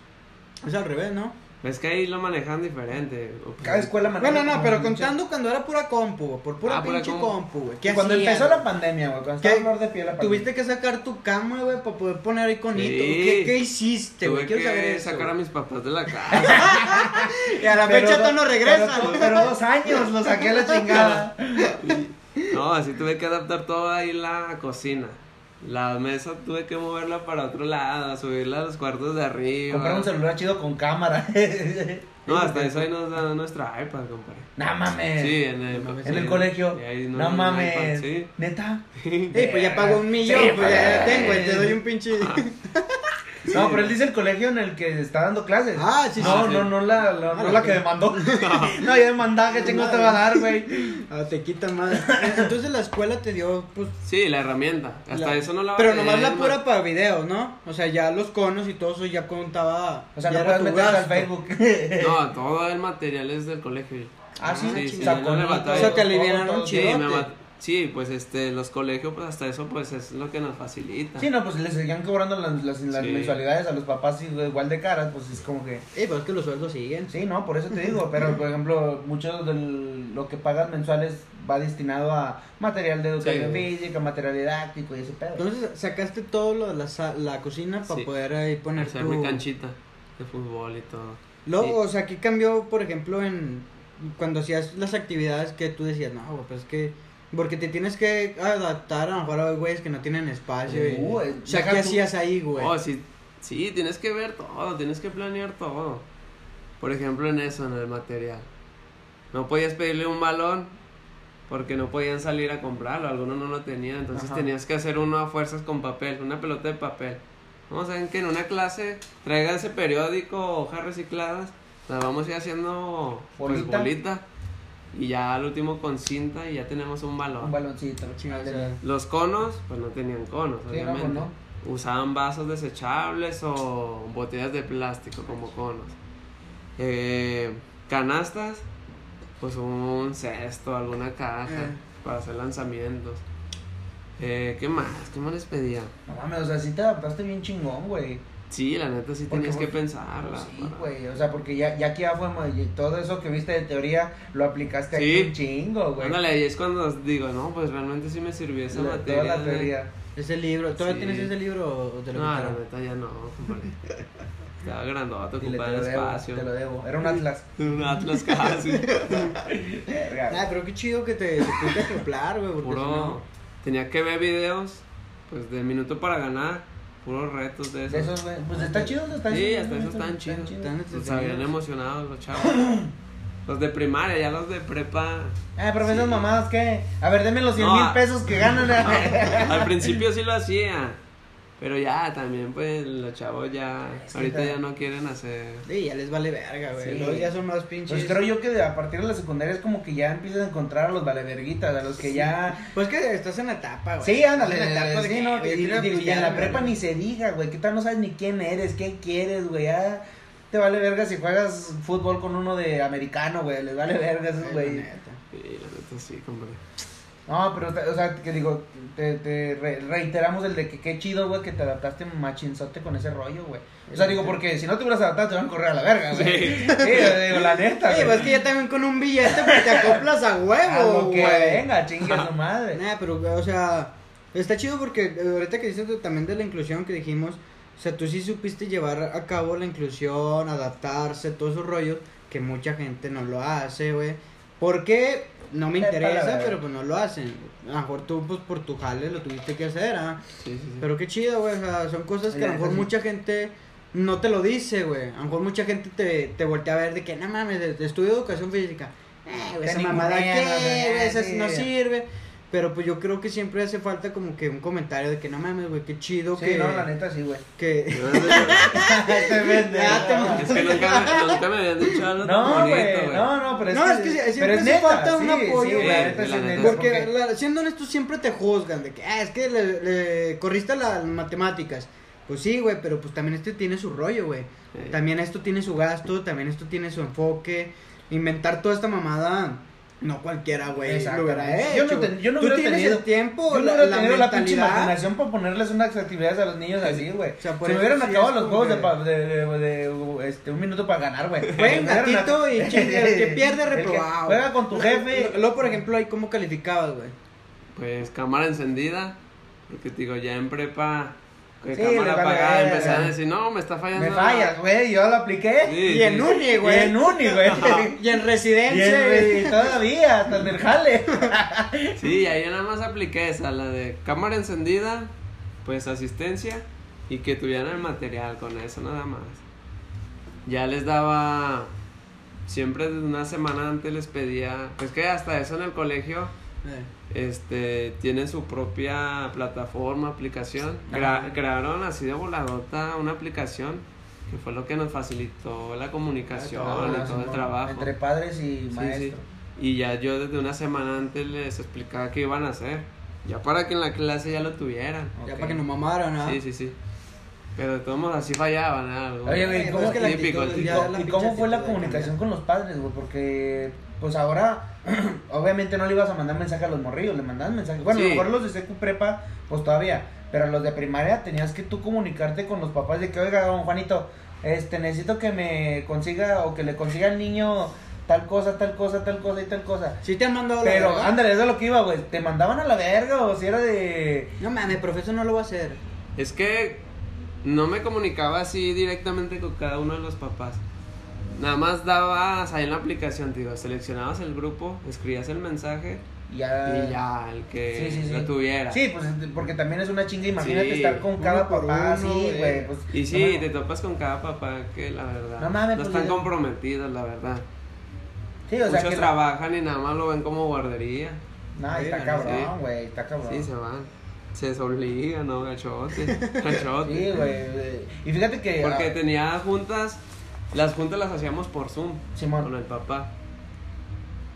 Es al revés, ¿no? Es que ahí lo manejan diferente. Cada escuela maneja Bueno, no, pero contando cuando era pura compu, güey, por pura Ah, pura pinche compu. compu, güey. pinche- ¿Qué Cuando empezó la pandemia, güey. Cuando estaba flor de piel la pandemia. Tuviste que sacar tu cama, güey, para poder poner iconito. Sí. ¿Qué, ¿Qué hiciste, Tuve güey? Quiero que saber eso. sacar a mis papás de la casa. Y a la Pero fecha tú no regresas, Pero, güey. pero dos años lo saqué a la chingada. no, así tuve que adaptar todo ahí la cocina. La mesa tuve que moverla para otro lado, subirla a los cuartos de arriba. Comprar un celular chido con cámara. No, hasta eso ahí nos da nuestra iPad, compadre. no mames. Sí, en el, No mames. En sí, el colegio. No dan mames. iPad, sí. Neta. Sí, pues ya pago un millón, Sí, pues ya, tengo, te doy un pinche. No, pero él dice el colegio en el que está dando clases. Ah, sí, sí, No, sí. no, no la, la- no la que demandó. No, ya demandaba, que chingo te va a dar, güey. Ah, te quitan más. Entonces la escuela te dio, pues. Sí, la herramienta. Hasta la- eso no la Pero nomás la pura para videos, ¿no? O sea, ya los conos y todo eso ya contaba. O sea, ya no puedes tu meterte al. Facebook. No, todo el material es del colegio. Ah, sí, sí, sí, no le. O sea, alivianan todo. un Sí, me sí, pues este, los colegios, pues hasta eso, pues es lo que nos facilita. Sí, no, pues le seguían cobrando las, las, las Sí. mensualidades a los papás y igual de caras, pues es como que... Sí, pero es que los sueldos siguen. Sí, no, por eso te digo, pero por ejemplo, mucho de lo que pagas mensuales va destinado a material de educación Sí. física, material didáctico y ese pedo. Entonces sacaste todo lo de la, la cocina para Sí. poder ahí poner Hacer tu... mi canchita de fútbol y todo. Luego, o sea, aquí cambió, por ejemplo, en cuando hacías las actividades que tú decías, no, pues es que porque te tienes que adaptar a lo mejor a güeyes que no tienen espacio. y- Uh, o sea, deja ¿qué tú- hacías ahí, güey? Oh, sí, sí, tienes que ver todo, tienes que planear todo. Por ejemplo, en eso, en el material. No podías pedirle un balón porque no podían salir a comprarlo, algunos no lo tenían, entonces Ajá. tenías que hacer uno a fuerzas con papel, una pelota de papel. Vamos a ver que en una clase traigan ese periódico, hojas recicladas, las vamos a ir haciendo pues, Bolita. Y ya al último con cinta y ya tenemos un balón. Un baloncito. Chingada, o sea, Los conos, pues no tenían conos, Sí, obviamente. no. Usaban vasos desechables o botellas de plástico como conos. Eh, canastas, pues un cesto, alguna caja Eh. para hacer lanzamientos. Eh, ¿Qué más? ¿Qué más les pedía? No mames, o sea, sí te adaptaste bien chingón, güey. Sí, la neta sí Porque tenías que pensarla. Sí, para- güey, o sea, porque ya, ya aquí ya fue, y todo eso que viste de teoría lo aplicaste Sí. aquí un chingo, güey. Ándale, y es cuando digo, no, pues realmente sí me sirvió esa La- materia. Toda la de- teoría. Ese libro, ¿todavía Sí. tienes ese libro o te lo No, la neta ya no, compadre. Estaba grandote, ocupaba te lo debo, espacio. te lo debo. Era un Atlas. Un Atlas casi. Verga. Ah, pero qué chido que te, te acoplar, güey, porque si Puro. no... Tenía que ver videos, pues de minuto para ganar, puros retos de esos. De esos, güey. Pues está chido, está Sí, chido. hasta eso están están chidos. Están Pues entretenidos. se habían emocionado los chavos. Los de primaria, ya los de prepa. Ah, pero Sí. esas mamadas, ¿qué? A ver, denme los 100 No, mil pesos que ganan. Al principio sí lo hacía. Pero ya también, pues, los chavos ya. Es que ahorita ta- ya no quieren hacer. Sí, ya les vale verga, güey. Sí. Ya son más pinches. Pues creo yo que a partir de la secundaria es como que ya empiezas a encontrar a los valeverguitas, a los que ya... Pues que estás en la etapa, güey. Sí, ándale, en la etapa de sí, que, no, güey, y, quiero y- y en la prepa ni se diga, güey, que tal no sabes ni quién eres, qué quieres, güey, ya te vale verga si juegas fútbol con uno de americano, güey, les vale verga esos, güey. Sí, la neta sí, compadre. No, pero, o sea, que digo, te, te re- reiteramos el de que qué chido, güey, que te adaptaste machinzote con ese rollo, güey. O sea, digo, porque si no te hubieras adaptado te van a correr a la verga, güey. Sí. Sí, digo, la neta, Sí, pues es que ya también con un billete pues te acoplas a A huevo, lo que güey. venga, chingue su madre. Nah, pero, o sea, está chido porque eh, ahorita que dices también de la inclusión que dijimos, o sea, tú sí supiste llevar a cabo la inclusión, adaptarse, todos esos rollos, que mucha gente no lo hace, güey. ¿Por qué? No me interesa, pero pues no lo hacen. A lo mejor tú, pues por tu jale lo tuviste que hacer, ¿ah? Sí, sí, sí. Pero qué chido, güey. O sea, son cosas que a lo mejor mucha gente no te lo dice, güey. A lo mejor mucha gente te, te voltea a ver de que, no mames, estudio educación física. Eh, güey, esa mamada qué, güey, no sirve. Pero pues yo creo que siempre hace falta como que un comentario de que, no mames, güey, qué chido Sí, que... no, la neta sí, güey. que... Te vende. Ya te no. Es que nunca me, nunca me habían dicho algo tan No, bonito, güey, no, no, pero es No, que, es que pero siempre es hace neta, falta un apoyo, sí, güey. la neta la neta. Porque la- siendo honestos siempre te juzgan de que, ah, es que le, le corriste las matemáticas. Pues sí, güey, pero pues también este tiene su rollo, güey. Sí. También esto tiene su gasto, también esto tiene su enfoque. Inventar toda esta mamada, no cualquiera, güey, lo hubiera hecho. Yo no ten- yo no Tú hubiera tienes tenido- el tiempo, Yo no la, hubiera la tenido la pinche mentalidad. imaginación para ponerles unas actividades a los niños así, güey. O sea, Se me hubieran sí acabado los juegos de, que- de, de- de- este, un minuto para ganar, güey. Gatito ac- y chingue, el que pierde que reprobado. Juega con tu jefe. Luego, por ejemplo, ahí cómo calificabas, güey. Pues cámara encendida. Porque te digo, ya en prepa, que Sí, cámara apagada, empezaron a decir, no, me está fallando. Me la- fallas, güey, yo lo apliqué. Sí, Y en sí. uni, Y güey. en uni, güey. Y en Y residencia. en- y todavía, hasta en el jale. Sí, ahí nada más apliqué esa, la de cámara encendida, pues asistencia y que tuvieran el material con eso nada más. Ya les daba, siempre desde una semana antes les pedía, pues que hasta eso en el colegio, Eh. Este, tienen su propia plataforma, aplicación. Gra- crearon así de voladota una aplicación que fue lo que nos facilitó la comunicación y todo el trabajo. Entre padres y Sí, sí. maestros. Y ya yo desde una semana antes les explicaba qué iban a hacer. Ya para que en la clase ya lo tuvieran. Ya para que no mamaran, ¿ah? Sí, sí, sí. Pero de todos modos así fallaban, ¿eh? Algo. Oye, güey, Eh, ¿cómo- es que la típico, típico. ¿Y, ya co- la y pinche cómo fue la comunicación con los padres, güey? Porque, pues ahora, obviamente no le ibas a mandar mensaje a los morrillos, le mandabas mensaje. Bueno, a lo mejor los de secu prepa, pues todavía. Pero los de primaria tenías que tú comunicarte con los papás de que, oiga, don Juanito, este, necesito que me consiga o que le consiga al niño tal cosa, tal cosa, tal cosa y tal cosa. Sí te han mandado la Pero, verga? ándale, eso es lo que iba, güey. Te mandaban a la verga o si era de. No mames, profesor no lo va a hacer. Es que no me comunicaba así directamente con cada uno de los papás. Nada más dabas ahí en la aplicación, te digo, seleccionabas el grupo, escribías el mensaje Ya. y ya, el que Sí, sí, sí. lo tuviera. Sí, pues porque también es una chinga. Imagínate Sí, estar con cada por papá uno, así, güey. Pues, Y sí, no te topas con cada papá que la verdad No mames, pues, están ya- comprometidos, la verdad. Sí, o sea Muchos que. trabajan y nada más lo ven como guardería. No, Sí, está cabrón, güey. Está cabrón. Sí, se van. Se desobligan, ¿no? Gachote. Gachote. Sí, güey. Y fíjate que. Porque ah, tenía juntas, las juntas las hacíamos por Zoom Simón. con el papá.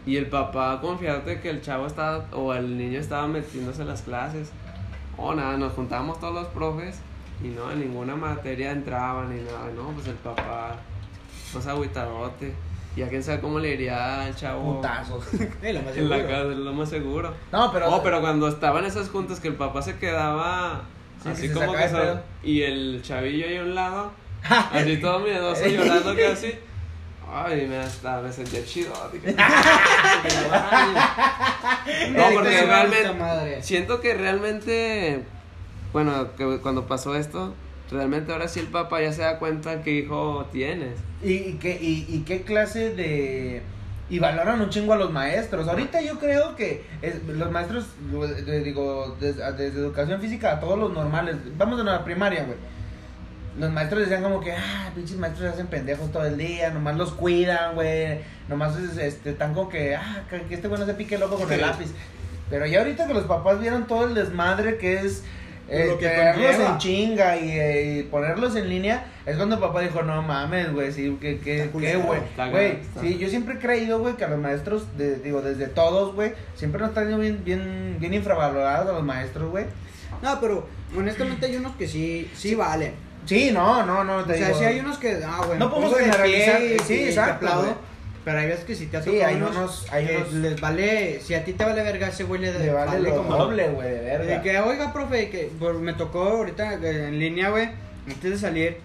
Y el papá, confiarte que el chavo estaba, o el niño estaba metiéndose en las clases. O nada, nos juntábamos todos los profes y no, en ninguna materia entraban ni nada. No, pues el papá, pues agüitadote. Y a quién sabe cómo le iría al chavo Putazos. Lo más en la casa, es lo más seguro. No, pero. No, pero cuando estaban esas juntas que el papá se quedaba Sí, así que se como que y el chavillo ahí a un lado, así todo miedoso llorando casi. Ay, me hasta me sentía chido. dije, no, porque realmente siento que realmente bueno, que cuando pasó esto, realmente ahora sí el papá ya se da cuenta qué hijo tienes. ¿Y, y, qué, y, y qué clase de.? Y valoran un chingo a los maestros. Ahorita yo creo que es- los maestros, digo, des- desde, educación física a todos los normales. Vamos a la primaria, güey. Los maestros decían como que, ah, pinches maestros se hacen pendejos todo el día, nomás los cuidan, güey, nomás es- este, están como que, ah, que este güey no se pique loco con el Sí. lápiz. Pero ya ahorita que los papás vieron todo el desmadre que es eh, tenerlos en chinga y, eh, y ponerlos en línea, es cuando papá dijo, no mames, güey, sí, que, que, culero. güey. Güey, sí, yo siempre he creído, güey, que a los maestros, de- digo, desde todos, güey, siempre nos están bien, bien, bien infravalorados a los maestros, güey. No, pero honestamente hay unos que sí, sí valen. Sí, no, no, no, O te sea, digo. sí hay unos que, ah, bueno, No podemos de generalizar, y- sí, te exacto. Pero hay veces que si te ha Sí, tocado hay unos unos- hay unos- les vale, si a ti te vale verga, ese güey le, Le vale lo como- doble, güey, de De verga. que, oiga, profe, que por- me tocó ahorita eh, en línea, güey, antes de salir,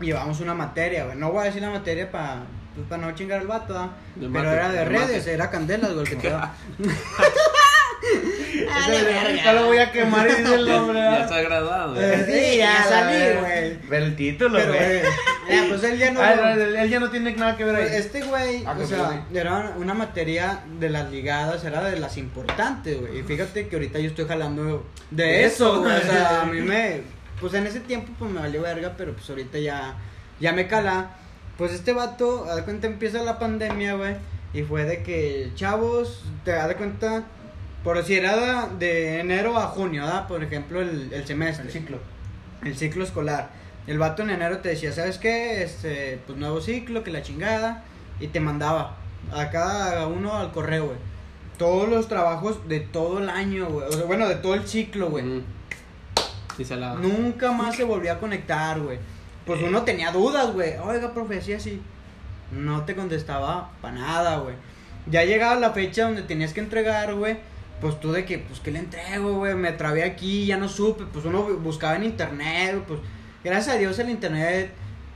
llevamos una materia, güey. No voy a decir la materia para pues, no chingar al vato. De Pero mate, era de de redes, mate. era candelas, güey, el que te da. Ya lo voy a quemar y dice el nombre, Ya está graduado. Eh, ¿eh? sí, ya salí, güey. Ve el título, Pero, güey. eh, ya, pues él ya no... Ah, no, él, él ya no tiene nada que ver Pues, ahí. Este güey, Ah, o sea, era una materia de las ligadas, era de las importantes, güey. Y fíjate que ahorita yo estoy jalando de De eso, güey. O sea, a mí me. Pues en ese tiempo, pues me valió verga, pero pues ahorita ya. Ya me cala. Pues este vato, haz de cuenta, empieza la pandemia, güey. Y fue de que, chavos, te das de cuenta. Por si era de, enero a junio, ¿verdad? Por ejemplo, el, el semestre El ciclo. el ciclo escolar. El vato en enero te decía, ¿sabes qué? Este, pues nuevo ciclo, que la chingada. Y te mandaba a cada uno al correo, güey. Todos los trabajos de todo el año, güey. O sea, bueno, de todo el ciclo, güey. Mm. Y se la. Nunca más se volvió a conectar, güey. Pues uno tenía dudas, güey. Oiga, profe, así, así. No te contestaba para nada, güey. Ya llegaba la fecha donde tenías que entregar, güey. Pues tú de que, pues, ¿qué le entrego, güey? Me trabé aquí, ya no supe. Pues uno buscaba en internet, pues. Gracias a Dios el internet,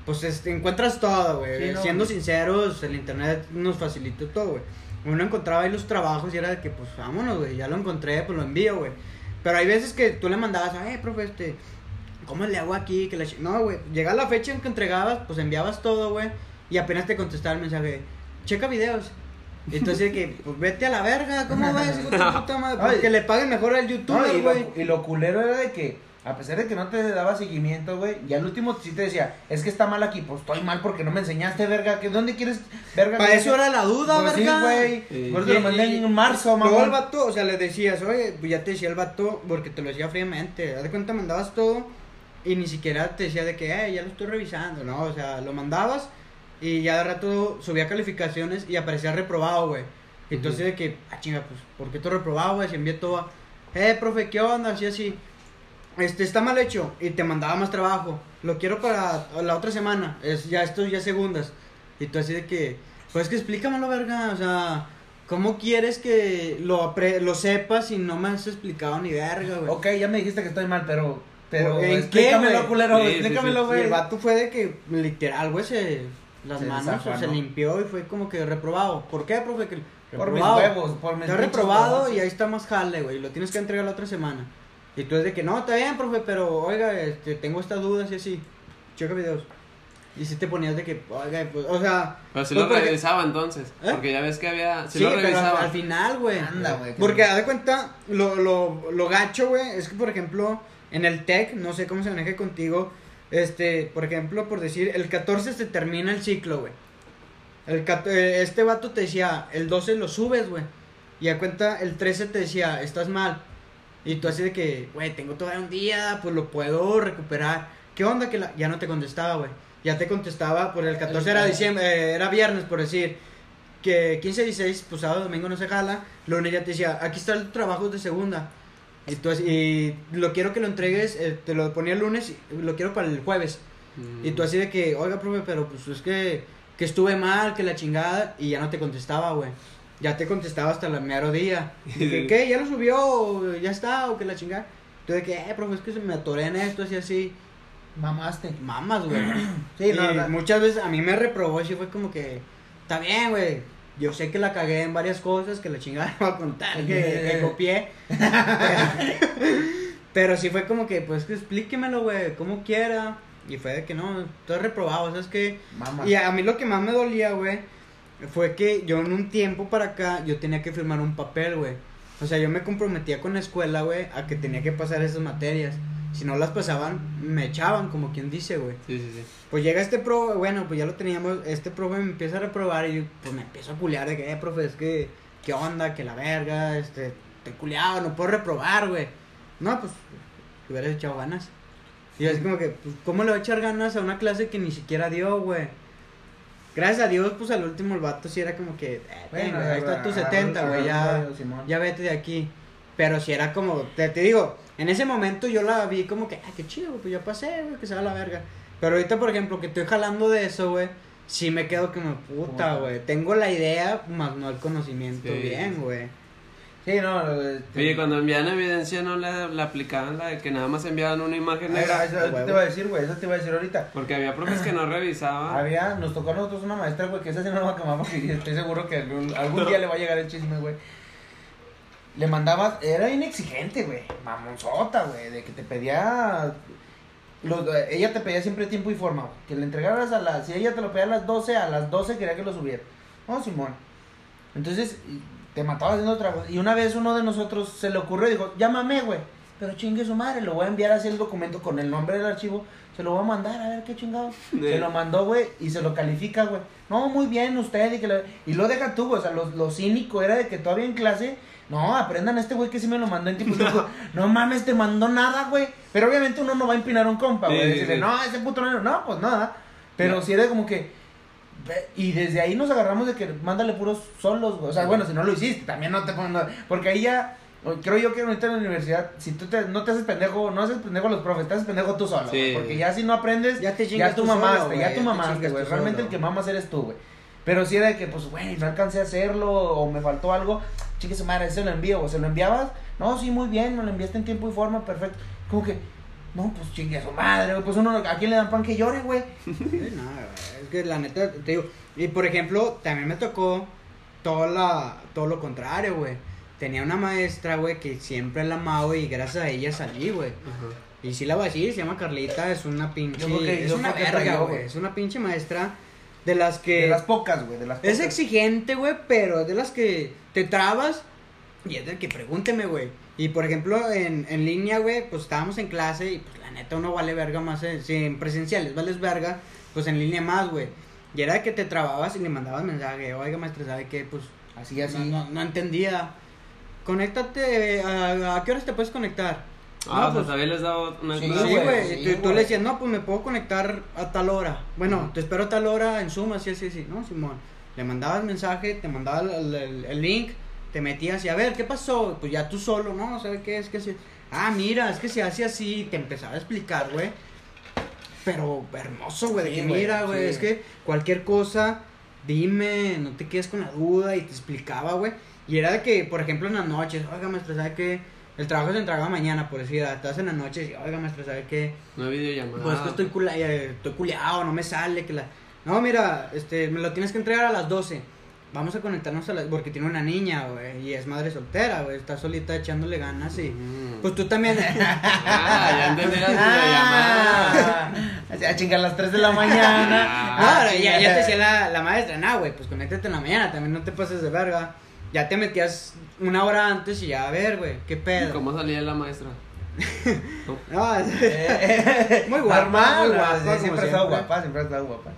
pues, este, encuentras todo, güey. Sí, no, Siendo güey. sinceros, el internet nos facilitó todo, güey. Uno encontraba ahí los trabajos y era de que, pues, vámonos, güey. Ya lo encontré, pues lo envío, güey. Pero hay veces que tú le mandabas, ay, profe, este, ¿cómo le hago aquí? Que la chi-?" No, güey, llega la fecha en que entregabas, pues enviabas todo, güey, y apenas te contestaba el mensaje, checa videos. Y entonces que, pues vete a la verga, ¿cómo? Pues, Ay. que le paguen mejor al youtuber, y, güey. lo, y lo culero era de que, a pesar de que no te daba seguimiento, güey, y al último sí te decía, es que está mal aquí, pues estoy mal porque no me enseñaste, verga, que ¿dónde quieres, verga? Para eso era la duda, Pues sí, verga. güey, Sí. por eso lo mandé y- en marzo, Luego el mamá. vato, o sea, le decías, oye, pues ya te decía el vato, porque te lo decía fríamente. Haz de cuenta, mandabas todo y ni siquiera te decía de que, eh, ya lo estoy revisando, ¿no? O sea, lo mandabas y ya de rato subía calificaciones y aparecía reprobado, güey. Entonces Ujú. de que, ah, chinga, pues, ¿por qué tú reprobado, güey? Se envié todo a, eh, profe, ¿qué onda? Así, así. Este, está mal hecho y te mandaba más trabajo. Lo quiero para la otra semana. Es ya esto ya segundas. Y tú así de que, pues que explícamelo, verga, o sea, ¿cómo quieres que lo apre- lo sepas si no me has explicado ni verga, güey? Ok, ya me dijiste que estoy mal, pero, pero, ¿En qué, explícamelo, güey? culero, Sí, sí, explícamelo, Y güey. el vato fue de que literal, güey, se las Se manos desafanó. se limpió y fue como que reprobado. ¿Por qué, profe? Que Por mis reprobado. huevos, por mis Está reprobado huevos. y ahí está más jale, güey. Lo tienes que entregar la otra semana. Y tú es de que, no, está bien, profe, pero oiga, este, tengo estas dudas y así. Checa videos. Y si te ponías de que, oiga, pues, o sea. Pero si pues, lo porque- revisaba entonces. ¿Eh? Porque ya ves que había. Si Sí, lo pero al, revisaba. al final, güey. Anda, güey, que Porque, haz de cuenta, lo, lo, lo gacho, güey, es que, por ejemplo, en el TEC, no sé cómo se maneja contigo, este, por ejemplo, por decir, el 14 se termina el ciclo, güey. El, eh, este vato te decía, el 12 lo subes, güey. Y a cuenta, el 13 te decía, estás mal. Y tú así de que, güey, tengo todavía un día, pues lo puedo recuperar. ¿Qué onda? Que la- ya no te contestaba, güey. Ya te contestaba, por el 14 era diciembre, eh, era viernes, por decir. Que 15, 16, pues sábado, domingo no se jala. Lunes ya te decía, aquí está el trabajo de segunda. Y, tú así- y lo quiero que lo entregues, eh, te lo ponía el lunes, y lo quiero para el jueves. Mm. Y tú así de que, oiga, profe, pero pues es que, que estuve mal, que la chingada, y ya no te contestaba, güey. Ya te contestaba hasta el mero día. Dije, ¿qué? ¿Ya lo subió? ¿O ¿Ya está? ¿O que la chingada? Tú de que, eh, profe, es que se me atoré en esto, así, así. Mamaste. Mamas, güey. Sí, Y no, no. muchas veces a mí me reprobó y sí fue como que, está bien, güey. Yo sé que la cagué en varias cosas, que la chingada va a contar, que, que copié. Pero sí fue como que, pues, que explíquemelo, güey, como quiera. Y fue de que no, estoy reprobado, ¿sabes qué? Mamá. Y a mí lo que más me dolía, güey, fue que yo en un tiempo para acá, yo tenía que firmar un papel, güey. O sea, yo me comprometía con la escuela, güey, a que tenía que pasar esas materias. Si no las pasaban, me echaban, como quien dice, güey. Sí, sí, sí. Pues llega este profe, bueno, pues ya lo teníamos, este profe me empieza a reprobar y yo, pues me empiezo a culiar de que, eh, profe, es que, ¿qué onda? Que la verga, este, te culiado, no puedo reprobar, güey. No, pues, te hubieras echado ganas. Y así como que, pues, ¿cómo le voy a echar ganas a una clase que ni siquiera dio, güey? Gracias a Dios, pues al último el vato sí era como que, eh, güey, ahí está tu agarró- 70, güey, ya, ya vete de aquí. Pero si era como, te, te digo, en ese momento yo la vi como que, ay, qué chido, güey, pues ya pasé, güey, que se va a la verga. Pero ahorita, por ejemplo, que estoy jalando de eso, güey, sí me quedo como, puta, güey. Tengo la idea, más no el conocimiento Sí. bien, güey. Sí, no. este- Oye, cuando envían evidencia no le, le aplicaban la de que nada más enviaban una imagen Ah, negra. eso te iba a decir, güey, eso te iba a decir ahorita. Porque había profes que no revisaban. Había, nos tocó a nosotros una maestra, güey, que esa sí no la va a quemar porque estoy seguro que algún, algún día le va a llegar el chisme, güey. Le mandabas, era inexigente, güey, mamonzota, güey, de que te pedía, los- ella te pedía siempre tiempo y forma, güey, que le entregaras a las, si ella te lo pedía a las 12, a las 12 quería que lo subiera. No, Simón. Entonces, te mataba haciendo otra cosa. Y una vez uno de nosotros se le ocurrió y dijo, llámame, güey. Pero chingue su madre, lo voy a enviar así el documento con el nombre del archivo. Se lo voy a mandar, a ver qué chingado. Se lo mandó, güey, y se lo califica, güey. No, muy bien, usted. Y, que lo, y lo deja tú, güey. O sea, lo, lo cínico era de que todavía en clase. No, aprendan a este güey que sí me lo mandó en tiempo. no mames, te mandó nada, güey. Pero obviamente uno no va a empinar a un compa, güey. Sí, Decirle, sí. no, ese puto no, no, pues nada. Pero No. si era como que. Y desde ahí nos agarramos de que mándale puros solos, güey. O sea, bueno, si no lo hiciste, también no te ponen. nada. Porque ahí ya. Creo yo que ahorita en la universidad, si tú te, no te haces pendejo, no haces pendejo a los profes, te haces pendejo tú solo. Sí. Porque ya si no aprendes, Ya te ya tú solo, mamaste, güey, ya ya tú te mamaste, güey. Realmente solo. el que mamas eres tú, güey. Pero si era de que, pues, güey, no alcancé a hacerlo o me faltó algo, chingue su madre, se lo envío. O se lo enviabas, no, sí, muy bien, me lo enviaste en tiempo y forma, perfecto. Como que, no, pues chingue a su madre, güey. Pues uno, ¿a quién le dan pan que llore, güey? Sí, no, es que la neta, te digo, y por ejemplo, también me tocó todo, la, todo lo contrario, güey. Tenía una maestra, güey, que siempre la amaba y gracias a ella salí, güey. Ajá. Y sí la voy a decir, se llama Carlita, es una pinche, Yo creo que- es yo una verga, güey. es una pinche maestra de las que... De las pocas, güey, de las pocas. Es exigente, güey, pero es de las que te trabas y es del que pregúnteme, güey. Y por ejemplo, en, en línea, güey, pues estábamos en clase y pues la neta uno vale verga más en, si en presenciales, vales verga, pues en línea más, güey. Y era de que te trababas y le mandabas mensaje, oiga maestra, ¿sabe qué? Pues Así, así. no, no, no entendía. Conéctate, ¿a, a qué horas te puedes conectar? Ah, No, pues, todavía les daba una Sí, güey, sí, tú, le decías, no, pues me puedo conectar a tal hora. Bueno, te espero a tal hora en Zoom, así, así, así. No, Simón. Le mandabas mensaje, te mandaba el, el- el link, te metías y a ver, ¿qué pasó? Pues ya tú solo, ¿no? ¿Sabes qué? Es que se... Ah, mira, es que se hace así. Te empezaba a explicar, güey. Pero hermoso, güey. de Sí, que mira, güey, sí. es que cualquier cosa, dime, no te quedes con la duda. Y te explicaba, güey. Y era de que, por ejemplo, en las noches, oiga, maestro, ¿sabe qué? El trabajo se entregaba mañana, por decir, estás en las noches y, oiga, maestro, ¿sabe qué? No hay videollamada. Pues es que estoy, cula- eh, estoy culeado, no me sale, que la... No, mira, este, me lo tienes que entregar a las 12. Vamos a conectarnos a las... Porque tiene una niña, güey, y es madre soltera, güey, está solita echándole ganas y... Mm. Pues tú también... Ah, ya entendí las videollamadas. Ah, a chingar a las 3 de la mañana. No, ya, ya te decía la, la maestra, no, güey, pues conéctate en la mañana, también no te pases de verga. Ya te metías una hora antes y ya, a ver, güey, qué ¿Y pedo. ¿Cómo salía la maestra? No. No, Eh, Muy guapa, normal, muy guapa, sí, como siempre ha estado siempre. guapa, siempre ha estado guapa.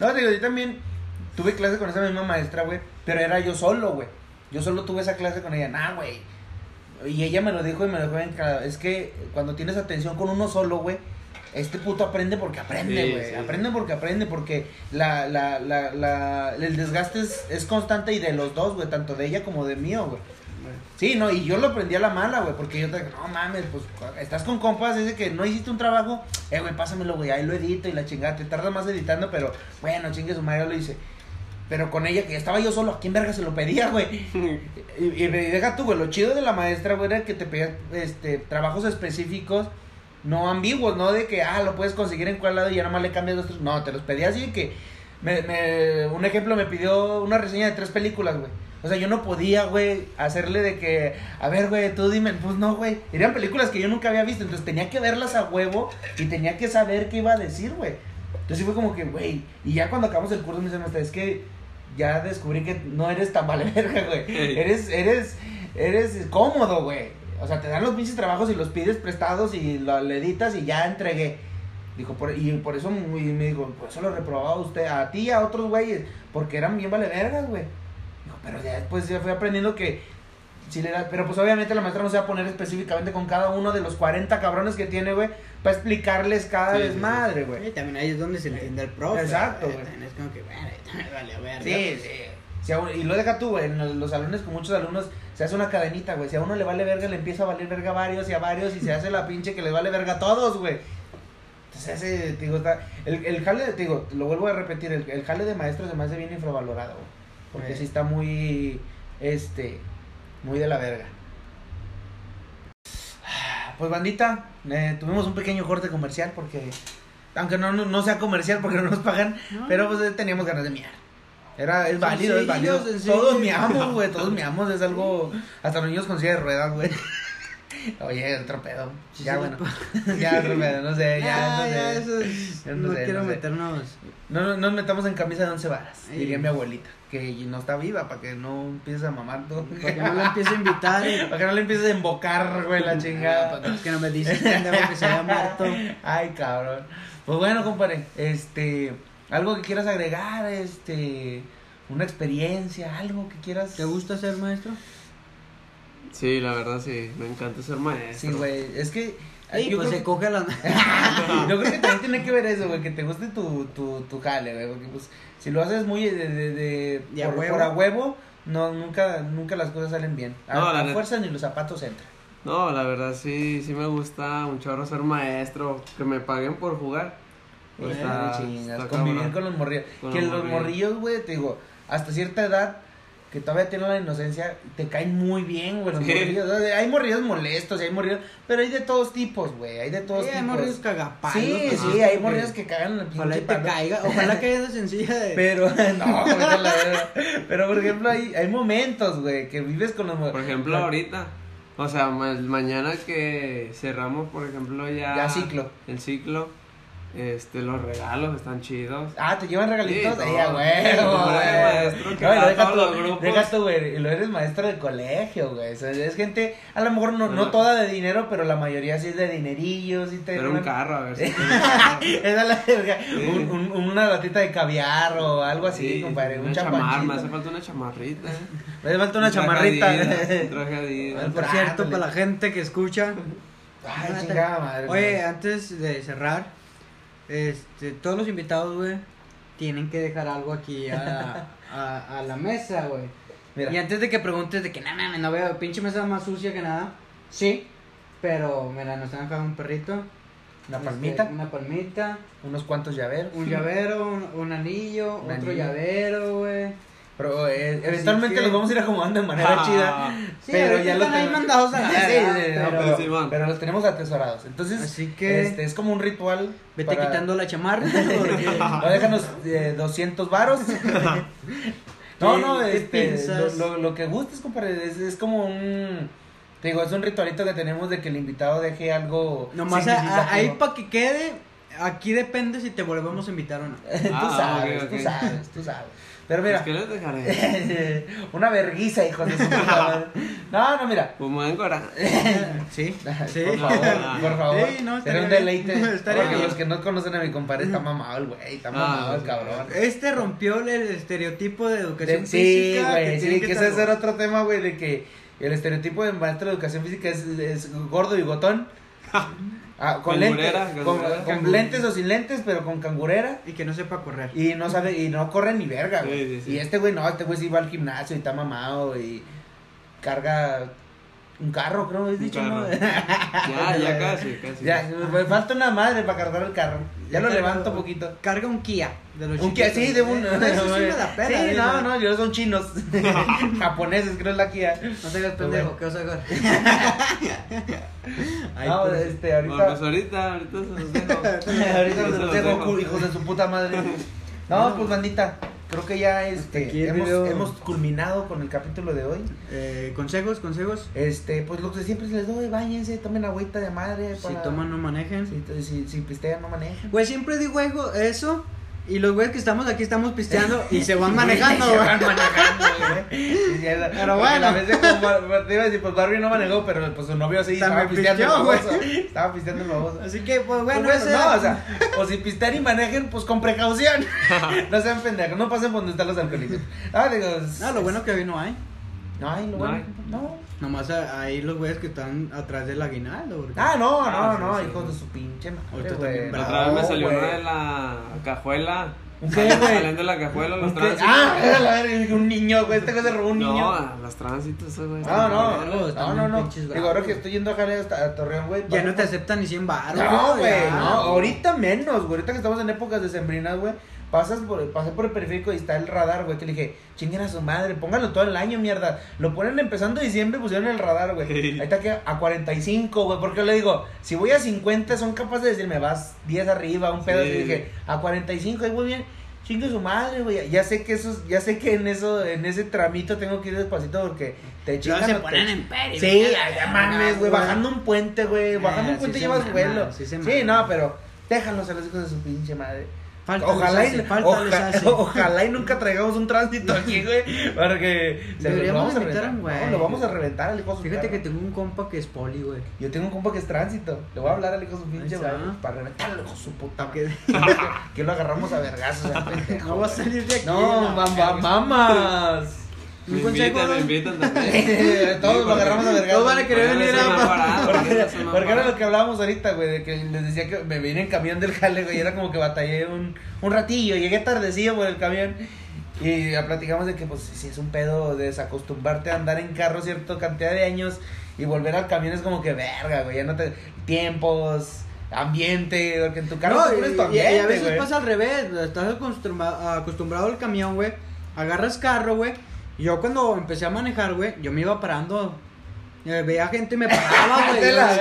No, digo, yo también tuve clase con esa misma maestra, güey, pero era yo solo, güey. Yo solo tuve esa clase con ella, nah, güey. Y ella me lo dijo y me lo dijo en. Es que cuando tienes atención con uno solo, güey, este puto aprende porque aprende, güey. sí. Aprende porque aprende, porque la, la, la, la, el desgaste es, es constante y de los dos, güey, tanto de ella como de mío, güey. Sí, no, y yo lo aprendí a la mala, güey, porque yo te digo, no mames, pues estás con compas, dice que no hiciste un trabajo, eh, güey, pásamelo, güey, ahí lo edito y la chingada, te tarda más editando, pero bueno, chingue su madre, lo hice. Pero con ella, que estaba yo solo, ¿a quién verga se lo pedía, güey? Y, y, y deja tú, güey, lo chido de la maestra, güey, era que te pedía este, trabajos específicos, no ambiguos, no de que, ah, lo puedes conseguir en cuál lado y ya nomás le cambias los tres. No, te los pedía así que, me, me, un ejemplo, me pidió una reseña de tres películas, güey. O sea, yo no podía, güey, hacerle de que, a ver, güey, tú dime, pues no, güey. Eran películas que yo nunca había visto, entonces tenía que verlas a huevo y tenía que saber qué iba a decir, güey. Entonces sí fue como que, güey, y ya cuando acabamos el curso me dicen, "Maestra, es que ya descubrí que no eres tan vale verga, güey. Ey. Eres, eres, eres cómodo, güey. O sea, te dan los pinches trabajos y los pides prestados y lo, le editas y ya entregué. Dijo, por, y por eso muy- me dijo, por eso lo reprobaba a usted, a ti y a otros güeyes, porque eran bien vale vergas, güey. Dijo, pero ya después ya fui aprendiendo que sí le da, pero pues obviamente la maestra no se va a poner específicamente con cada uno de los 40 cabrones que tiene, güey, para explicarles cada Sí, sí, desmadre, güey. Y también ahí es donde se entiende el profe. Exacto, güey. güey. También Es como que, bueno, vale verga. Sí, sí. Si a uno- y lo deja tú, güey. En los- salones con muchos alumnos se hace una cadenita, güey. Si a uno le vale verga, le empieza a valer verga a varios y a varios y se hace la pinche que le vale verga a todos, güey. Entonces ese, digo, está... El, el jale, te digo, lo vuelvo a repetir, el, el jale de maestros se me hace bien infravalorado, güey. Porque Sí. sí está muy, este, muy de la verga. Pues bandita, eh, tuvimos un pequeño corte comercial porque, aunque no, no, no sea comercial porque no nos pagan, No. pero pues eh, teníamos ganas de miar. Era, es válido, es válido. Todos miamos, güey, todos miamos, es algo, hasta los niños con silla de ruedas, güey. Oye, otro pedo. Ya, bueno. ya, otro pedo, no sé, ya, Ya, no ya, sé. eso es- Ya no, no sé, quiero no sé. meternos. No, no nos metamos en camisa de once varas, Ey. diría mi abuelita, que no está viva, para que no empieces a mamar todo. Para que no la empiece a invitar. Para que no le empieces a embocar, güey, la Ah, chingada. para que no me dices que se haya muerto. Ay, cabrón. Pues bueno, compadre, este, algo que quieras agregar, este, una experiencia, algo que quieras. ¿Te gusta ser maestro? Sí, la verdad sí, me encanta ser maestro. Sí, güey, es que Sí, yo pues creo se coge la. yo creo que también tiene que ver eso, güey, que te guste tu, tu, tu jale, güey, porque pues si lo haces muy de, de, de- por, a huevo, no, nunca, nunca las cosas salen bien. A, No, la fuerza ni los zapatos entran. No, la verdad sí, sí me gusta un chorro ser maestro, que me paguen por jugar. Pues Eh, está- chingas, está convivir cabrón. con los morrillos. Con que los los morrillos. morrillos, güey, te digo, hasta cierta edad, que todavía tienen la inocencia, te caen muy bien, güey, los Sí. morrillos. O sea, Hay morrillos molestos, y hay morrillos, pero hay de todos tipos, güey, hay de todos Sí, hay tipos. morrillos cagapalos. Sí, sí, ¿no? hay morrillos que cagan en el Ojalá te caiga. Ojalá que haya de sencilla de. Pero, no, la pero por ejemplo, hay, hay momentos, güey, que vives con los Por morrillos. ejemplo, ahorita, o sea, ma- mañana que cerramos, por ejemplo, ya, Ya ciclo. el ciclo, este, los regalos están chidos. Ah, te llevan regalitos. Sí, Ay, a todo. huevo, Como güey. eres maestro que No, y deja todos tú, los grupos. deja tú, güey. Y lo eres maestro de colegio, güey. O sea, es gente, a lo mejor no, no toda de dinero, pero la mayoría sí es de dinerillos. Sí te Pero un carro, a ver si Esa es la verga. Un- un- una latita de caviar o algo así, Sí, compadre. Un me hace chamarrita. falta una chamarrita. Me hace falta una chamarrita. Adidas. Por cierto, para la gente que escucha. Ay, chingada madre. Oye, antes de cerrar, este, todos los invitados, güey, tienen que dejar algo aquí a, a, a la mesa, güey. Y antes de que preguntes de que nada, mames, no veo, pinche mesa más sucia que nada. Sí, pero mira, nos han dejado un perrito. Una este, palmita, una palmita, unos cuantos llaveros. un llavero, un, un anillo, Un otro anillo. llavero, güey. Pero eh, eventualmente que- los vamos a ir acomodando de manera Ah. chida. Sí, pero ya los tenemos- mandados a la Sí, verga, sí, sí, no, pero- los tenemos atesorados. Entonces, Así que- este, es como un ritual. Vete para- quitando la chamarra. No, déjanos eh, 200 varos. no, no, ¿Qué- qué este, lo, lo, lo que gustes, compadre. Es, es como un. Te digo, es un ritualito que tenemos de que el invitado deje algo. Nomás a- a- significativo. ahí para que quede, aquí depende si te volvemos a invitar o no. tú Ah, sabes, ok, tú ok. sabes, tú sabes. Pero Pues, mira, ¿Qué les dejaré? una verguiza, hijos de su puta madre. No, no, mira. Pues me voy a encorar. Sí, sí. Por favor, por favor. Sí, no, Sería un deleite. Estaría Porque bien. los que no conocen a mi compadre está mamado el güey, está Ah, mamado el sí. cabrón. Este rompió el estereotipo de educación De- sí, física. güey, sí, que ese era otro tema, güey, de que el estereotipo de maestro de educación física es, es gordo y gotón. Ah, con lentes, con, cangurera, con cangurera. lentes o sin lentes, pero con cangurera. Y que no sepa correr. Y no sabe, y no corre ni verga, güey. Sí, sí, sí. Y este güey no, este güey sí va al gimnasio y está mamado y carga un carro, creo, Un dicho. ¿no? Ya, ya casi, casi. Ya, me falta una madre para cargar el carro. Ya lo levanto un poquito. Carga un Kia de los Un Kia, sí, de un. Eh, Eso sí me da pena. Sí, eh, no, no, yo son chinos. Japoneses, creo es la Kia. No te hagas pendejo, ¿qué vas a? Ay, no, pues, este, Bueno, ahorita. pues ahorita, ahorita se los dejo. ahorita Se los dejo, hijos de su puta madre. No, pues bandita. Creo que ya este, hemos, hemos culminado con el capítulo de hoy. Eh, consejos, consejos. Este, pues lo que siempre les doy, váyanse, tomen agüita de madre. Si toman, no manejen. Si, si, si pistean, no manejen. Pues siempre digo eso Y los güeyes que estamos aquí estamos pisteando y se van manejando, Se güey. van manejando, güey. Pero bueno. Vez de como te iba a decir, pues Barbie no manejó, pero pues su novio sí estaba pisteando baboso. Estaba pisteando el baboso. Así que, pues Pues, bueno, ese- no, o sea, o si pistean y manejen, pues con precaución. no sean pendejos, no pasen por donde están los alcohólicos. Ah, digo, No, lo bueno que hoy no hay. No, ay, lo No bueno. hay. No. Nomás ahí los güeyes que están atrás del aguinaldo. porque- Ah, no, no, Ah, sí, no, sí. hijos de su pinche madre, güey. La No, otra vez me salió una de la cajuela. ¿Un qué, güey? Saliendo de la cajuela los tránsitos. Ah, la un niño, güey, este güey se robó un niño. No, los tránsitos, güey. Ah, no, no, no, no, no. pinches Digo, ahora que estoy yendo a Jale hasta a Torreón, güey. Ya no te aceptan ni 100 baros. No, güey, no, ahorita menos, güey. Ahorita que estamos en épocas de sembrinas, güey. Pasas por, pasé por el periférico y está el radar, güey. Que le dije, chinguen a su madre, pónganlo todo el año, mierda. Lo ponen empezando diciembre, pusieron el radar, güey. Ahí está que a 45, güey. Porque le digo, si voy a 50, son capaces de decirme, vas 10 arriba, un pedo. Sí. Y dije, a 45, ahí muy bien. Chingue su madre, güey. Ya sé que eso, ya sé que en eso, en ese tramito tengo que ir despacito porque te chingan. se o te- ponen en peri. Sí, ya, mames, güey, bajando un puente, güey, bajando Ah, un puente sí llevas vuelo. sí Sí, no, pero déjalos a los hijos de su pinche madre. Falta ojalá, y, falta oja- ojalá y nunca traigamos un tránsito aquí, güey, porque se lo Deberíamos vamos a invitar a un güey. No, lo vamos a reventar al hijo Fíjate que tengo un compa que es poli, güey. Yo tengo un compa que es tránsito. Le voy a hablar al hijo de su pinche madre para reventarlo, hijo de su puta Que- que lo agarramos a vergazos. No va a salir de aquí. No, la mam- verga. mam- mamas. Me invitan, me ¿no? invitan también. Todos lo agarramos a vergazos. Todos van a querer Porque venir no a- Porque, no era lo que hablábamos ahorita, güey, de que les decía que me vine en camión del jale, güey, y era como que batallé un, un ratillo, llegué tardecillo por el camión, y ya platicamos de que, pues, si es un pedo desacostumbrarte a andar en carro cierta cantidad de años, y volver al camión es como que, verga, güey, ya no te... tiempos, ambiente, porque en tu carro No, pones tu y ambiente, a veces güey. pasa al revés, estás acostumbrado, acostumbrado al camión, güey, agarras carro, güey, yo cuando empecé a manejar, güey, yo me iba parando, eh, veía gente y me paraba, güey, la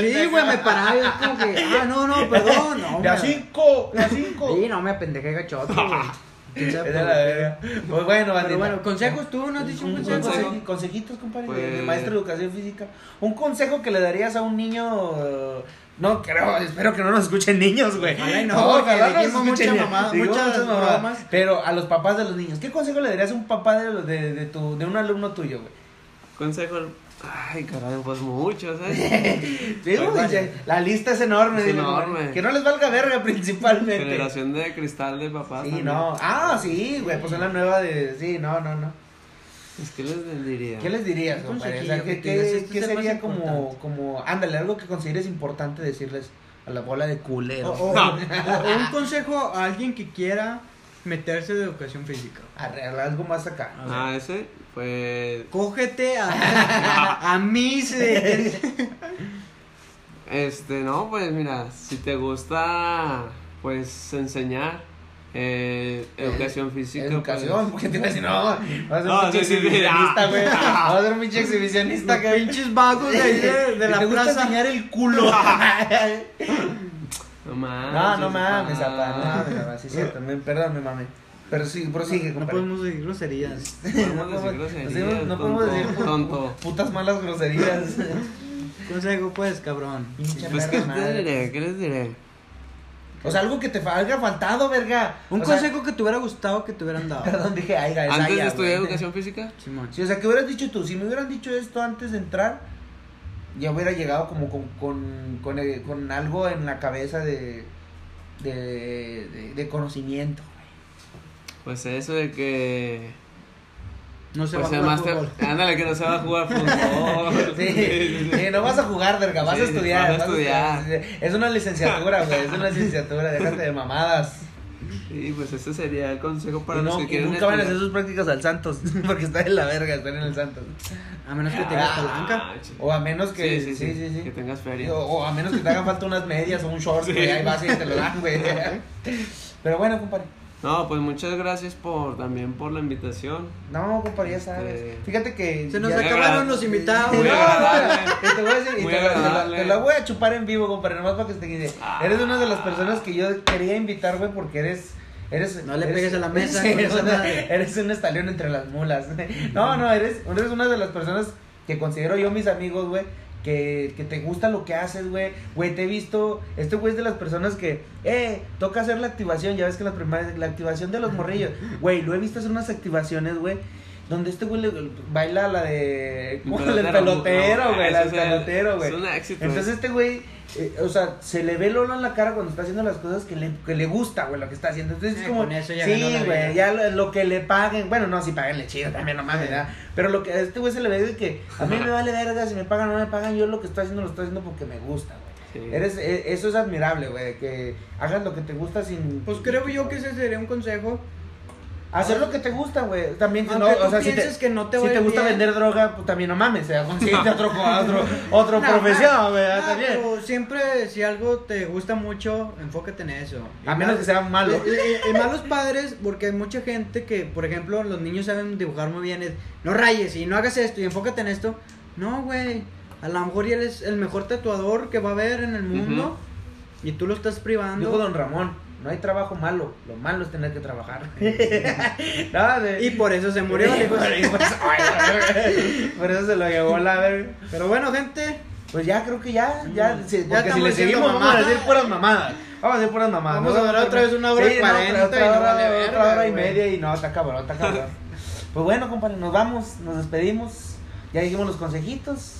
sí, güey, me paraba, y como que, ah, no, no, perdón, no, De a me- cinco, de a cinco. Sí, no me apendejé gachote, güey, sabe Es la verga. Pues bueno, bandita. Pero bueno, consejos, tú no has dicho un Un consejo, consejo. consejitos, compadre, de- de Pues- maestro de educación física. Un consejo que le darías a un niño. No creo, espero que no nos escuchen niños, güey. Ojalá y no, porque dijimos mucha niños. mamada- Dijimos muchas bromas. Pero a los papás de los niños, ¿qué consejo le darías a un papá de, de, de tu, de un alumno tuyo, güey? Consejo. Ay, caray, pues mucho, ¿sabes? Sí, güey, ya- la lista es enorme. Es enorme. Que no les valga verga principalmente. Generación de cristal de papás. Sí, también. no. Ah, sí, güey, pues es la nueva de. Sí, no, no, no. Es que les diría. ¿Qué les dirías, compadre? O sea, ¿qué, qué, qué sería como, importante. como, ándale, algo que consideres importante decirles a la bola de O, culeros? o- o- o un consejo a alguien que quiera meterse de educación física. Arregla algo más acá. Ah, ese, pues. Cógete a, a mis eh, Este, no, pues mira, si te gusta, pues enseñar eh, educación física. Educación, porque te iba a decir, no, vas a ser No, un pinche sí, exhibicionista, güey. Vas a ser un pinche exhibicionista que pinches vagos de ahí de, la te gusta plaza. enseñar el culo. Pues, no mames. no, no mames, apa, no apa, sí, cierto, perdón, me mame. Pero sí, prosigue, No compadre. podemos decir groserías. Podemos No decir podemos- groserías, no podemos decir tonto. putas malas groserías. Consejo, pues, cabrón. Pinche Pues, ¿qué madre. diré? ¿Qué les diré? O sea, algo que te haya faltado, verga. Un O sea, consejo que te hubiera gustado que te hubieran dado. Perdón, dije, ay, guys, Antes ay, de estudiar educación física, Simón. Sí, o sea, ¿qué hubieras dicho tú? Si me hubieran dicho esto antes de entrar, ya hubiera llegado como con, con, con, eh, con algo en la cabeza de, de, de, de conocimiento. Pues eso de que. No se Pues va a jugar te- ándale, que no se va a jugar fútbol. Sí, sí, no vas a jugar, verga, vas a estudiar. vas a estudiar. Es una licenciatura, güey, es una licenciatura, déjate de mamadas. Sí, pues ese sería el consejo para y los no, que y quieren nunca van a hacer sus prácticas al Santos, porque está en la verga, están en el Santos. A menos que tengas Ah, palanca. sí. O a menos que, Sí, sí, sí, que tengas feria. O, o a menos que te hagan falta unas medias o un short, Sí. güey, ahí vas y te lo dan, güey. Pero bueno, compadre. No, pues muchas gracias por también por la invitación. No, compadre, ya sabes. Este- Fíjate que. Se nos acabaron los invitados. Muy no, agradable. y te voy a decir, y Muy te, la- te la, agradable. te la voy a chupar en vivo, compadre, nomás para que te quede. Ah. Eres una de las personas que yo quería invitar, güey, porque eres. Eres, No le eres- pegues a la mesa eres, una- eres un estaleón entre las mulas. No, no, eres, eres una de las personas que considero yo mis amigos, güey, que, que te gusta lo que haces, güey. Güey, te he visto, este güey es de las personas que, eh, toca hacer la activación, ya ves que la primera, la activación de los morrillos. Güey, lo he visto hacer unas activaciones, güey. Donde este güey le- baila la de. Del pelotero, güey. La del el- pelotero, güey. Es un éxito. Entonces este güey, eh, o sea, se le ve Lolo en la cara cuando está haciendo las cosas que le, que le gusta, güey, lo que está haciendo. Entonces es como, con eso ya ganó sí, güey, ya lo, lo que le paguen, bueno, no, si paguen le chido también, no mames, ¿verdad? Pero lo que a este güey se le ve de que a mí me vale verga si me pagan o no me pagan, yo lo que estoy haciendo lo estoy haciendo porque me gusta, güey. Sí. Eres, eh, eso es admirable, güey, que hagas lo que te gusta sin... Pues creo yo que ese sería un consejo. Hacer lo que te gusta, güey. También, Aunque no, o sea, si te, que no te si te gusta bien. vender droga, pues también no mames, sea, consíguete otro, otro, otro profesión, güey, también. pero siempre, si algo te gusta mucho, enfócate en eso. Y A menos que sea malo. Y, y- y malos padres, porque hay mucha gente que, por ejemplo, los niños saben dibujar muy bien. es, no rayes y no hagas esto y enfócate en esto. No, güey. A lo mejor él es el mejor tatuador que va a haber en el mundo. Y tú lo estás privando. Dijo don Ramón, no hay trabajo malo, lo malo es tener que trabajar. no, de- Y por eso se murió. Dijo. por, eso, se lo llevó la verga. Pero bueno, gente. Pues ya creo que ya, ya, sí, Ya porque si le seguimos vamos a decir puras mamadas. Vamos a decir puras mamadas. Vamos a durar otra vez una hora Sí, no, cuarenta otra, y no hora, vale otra hora y media y no, está cabrón, está cabrón. pues bueno, compadre, nos vamos, nos despedimos. Ya dijimos los consejitos.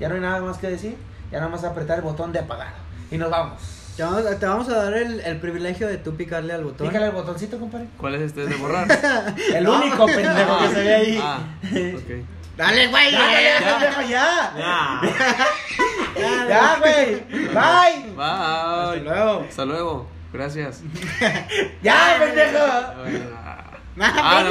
Ya no hay nada más que decir. Ya nada más apretar el botón de apagar. Y nos vamos. Te vamos, te vamos a dar el, el privilegio de tú picarle al botón. Pícale el botoncito, compadre. ¿Cuál es este de borrar? El único pendejo que se ve ahí. Ah, ok. Dale, güey. Ya, ya, ya, pendejo, ya. Ya. Ya, güey. Bye. Hasta Bye. luego. Hasta luego. Gracias. Ya, pendejo. Ah, no.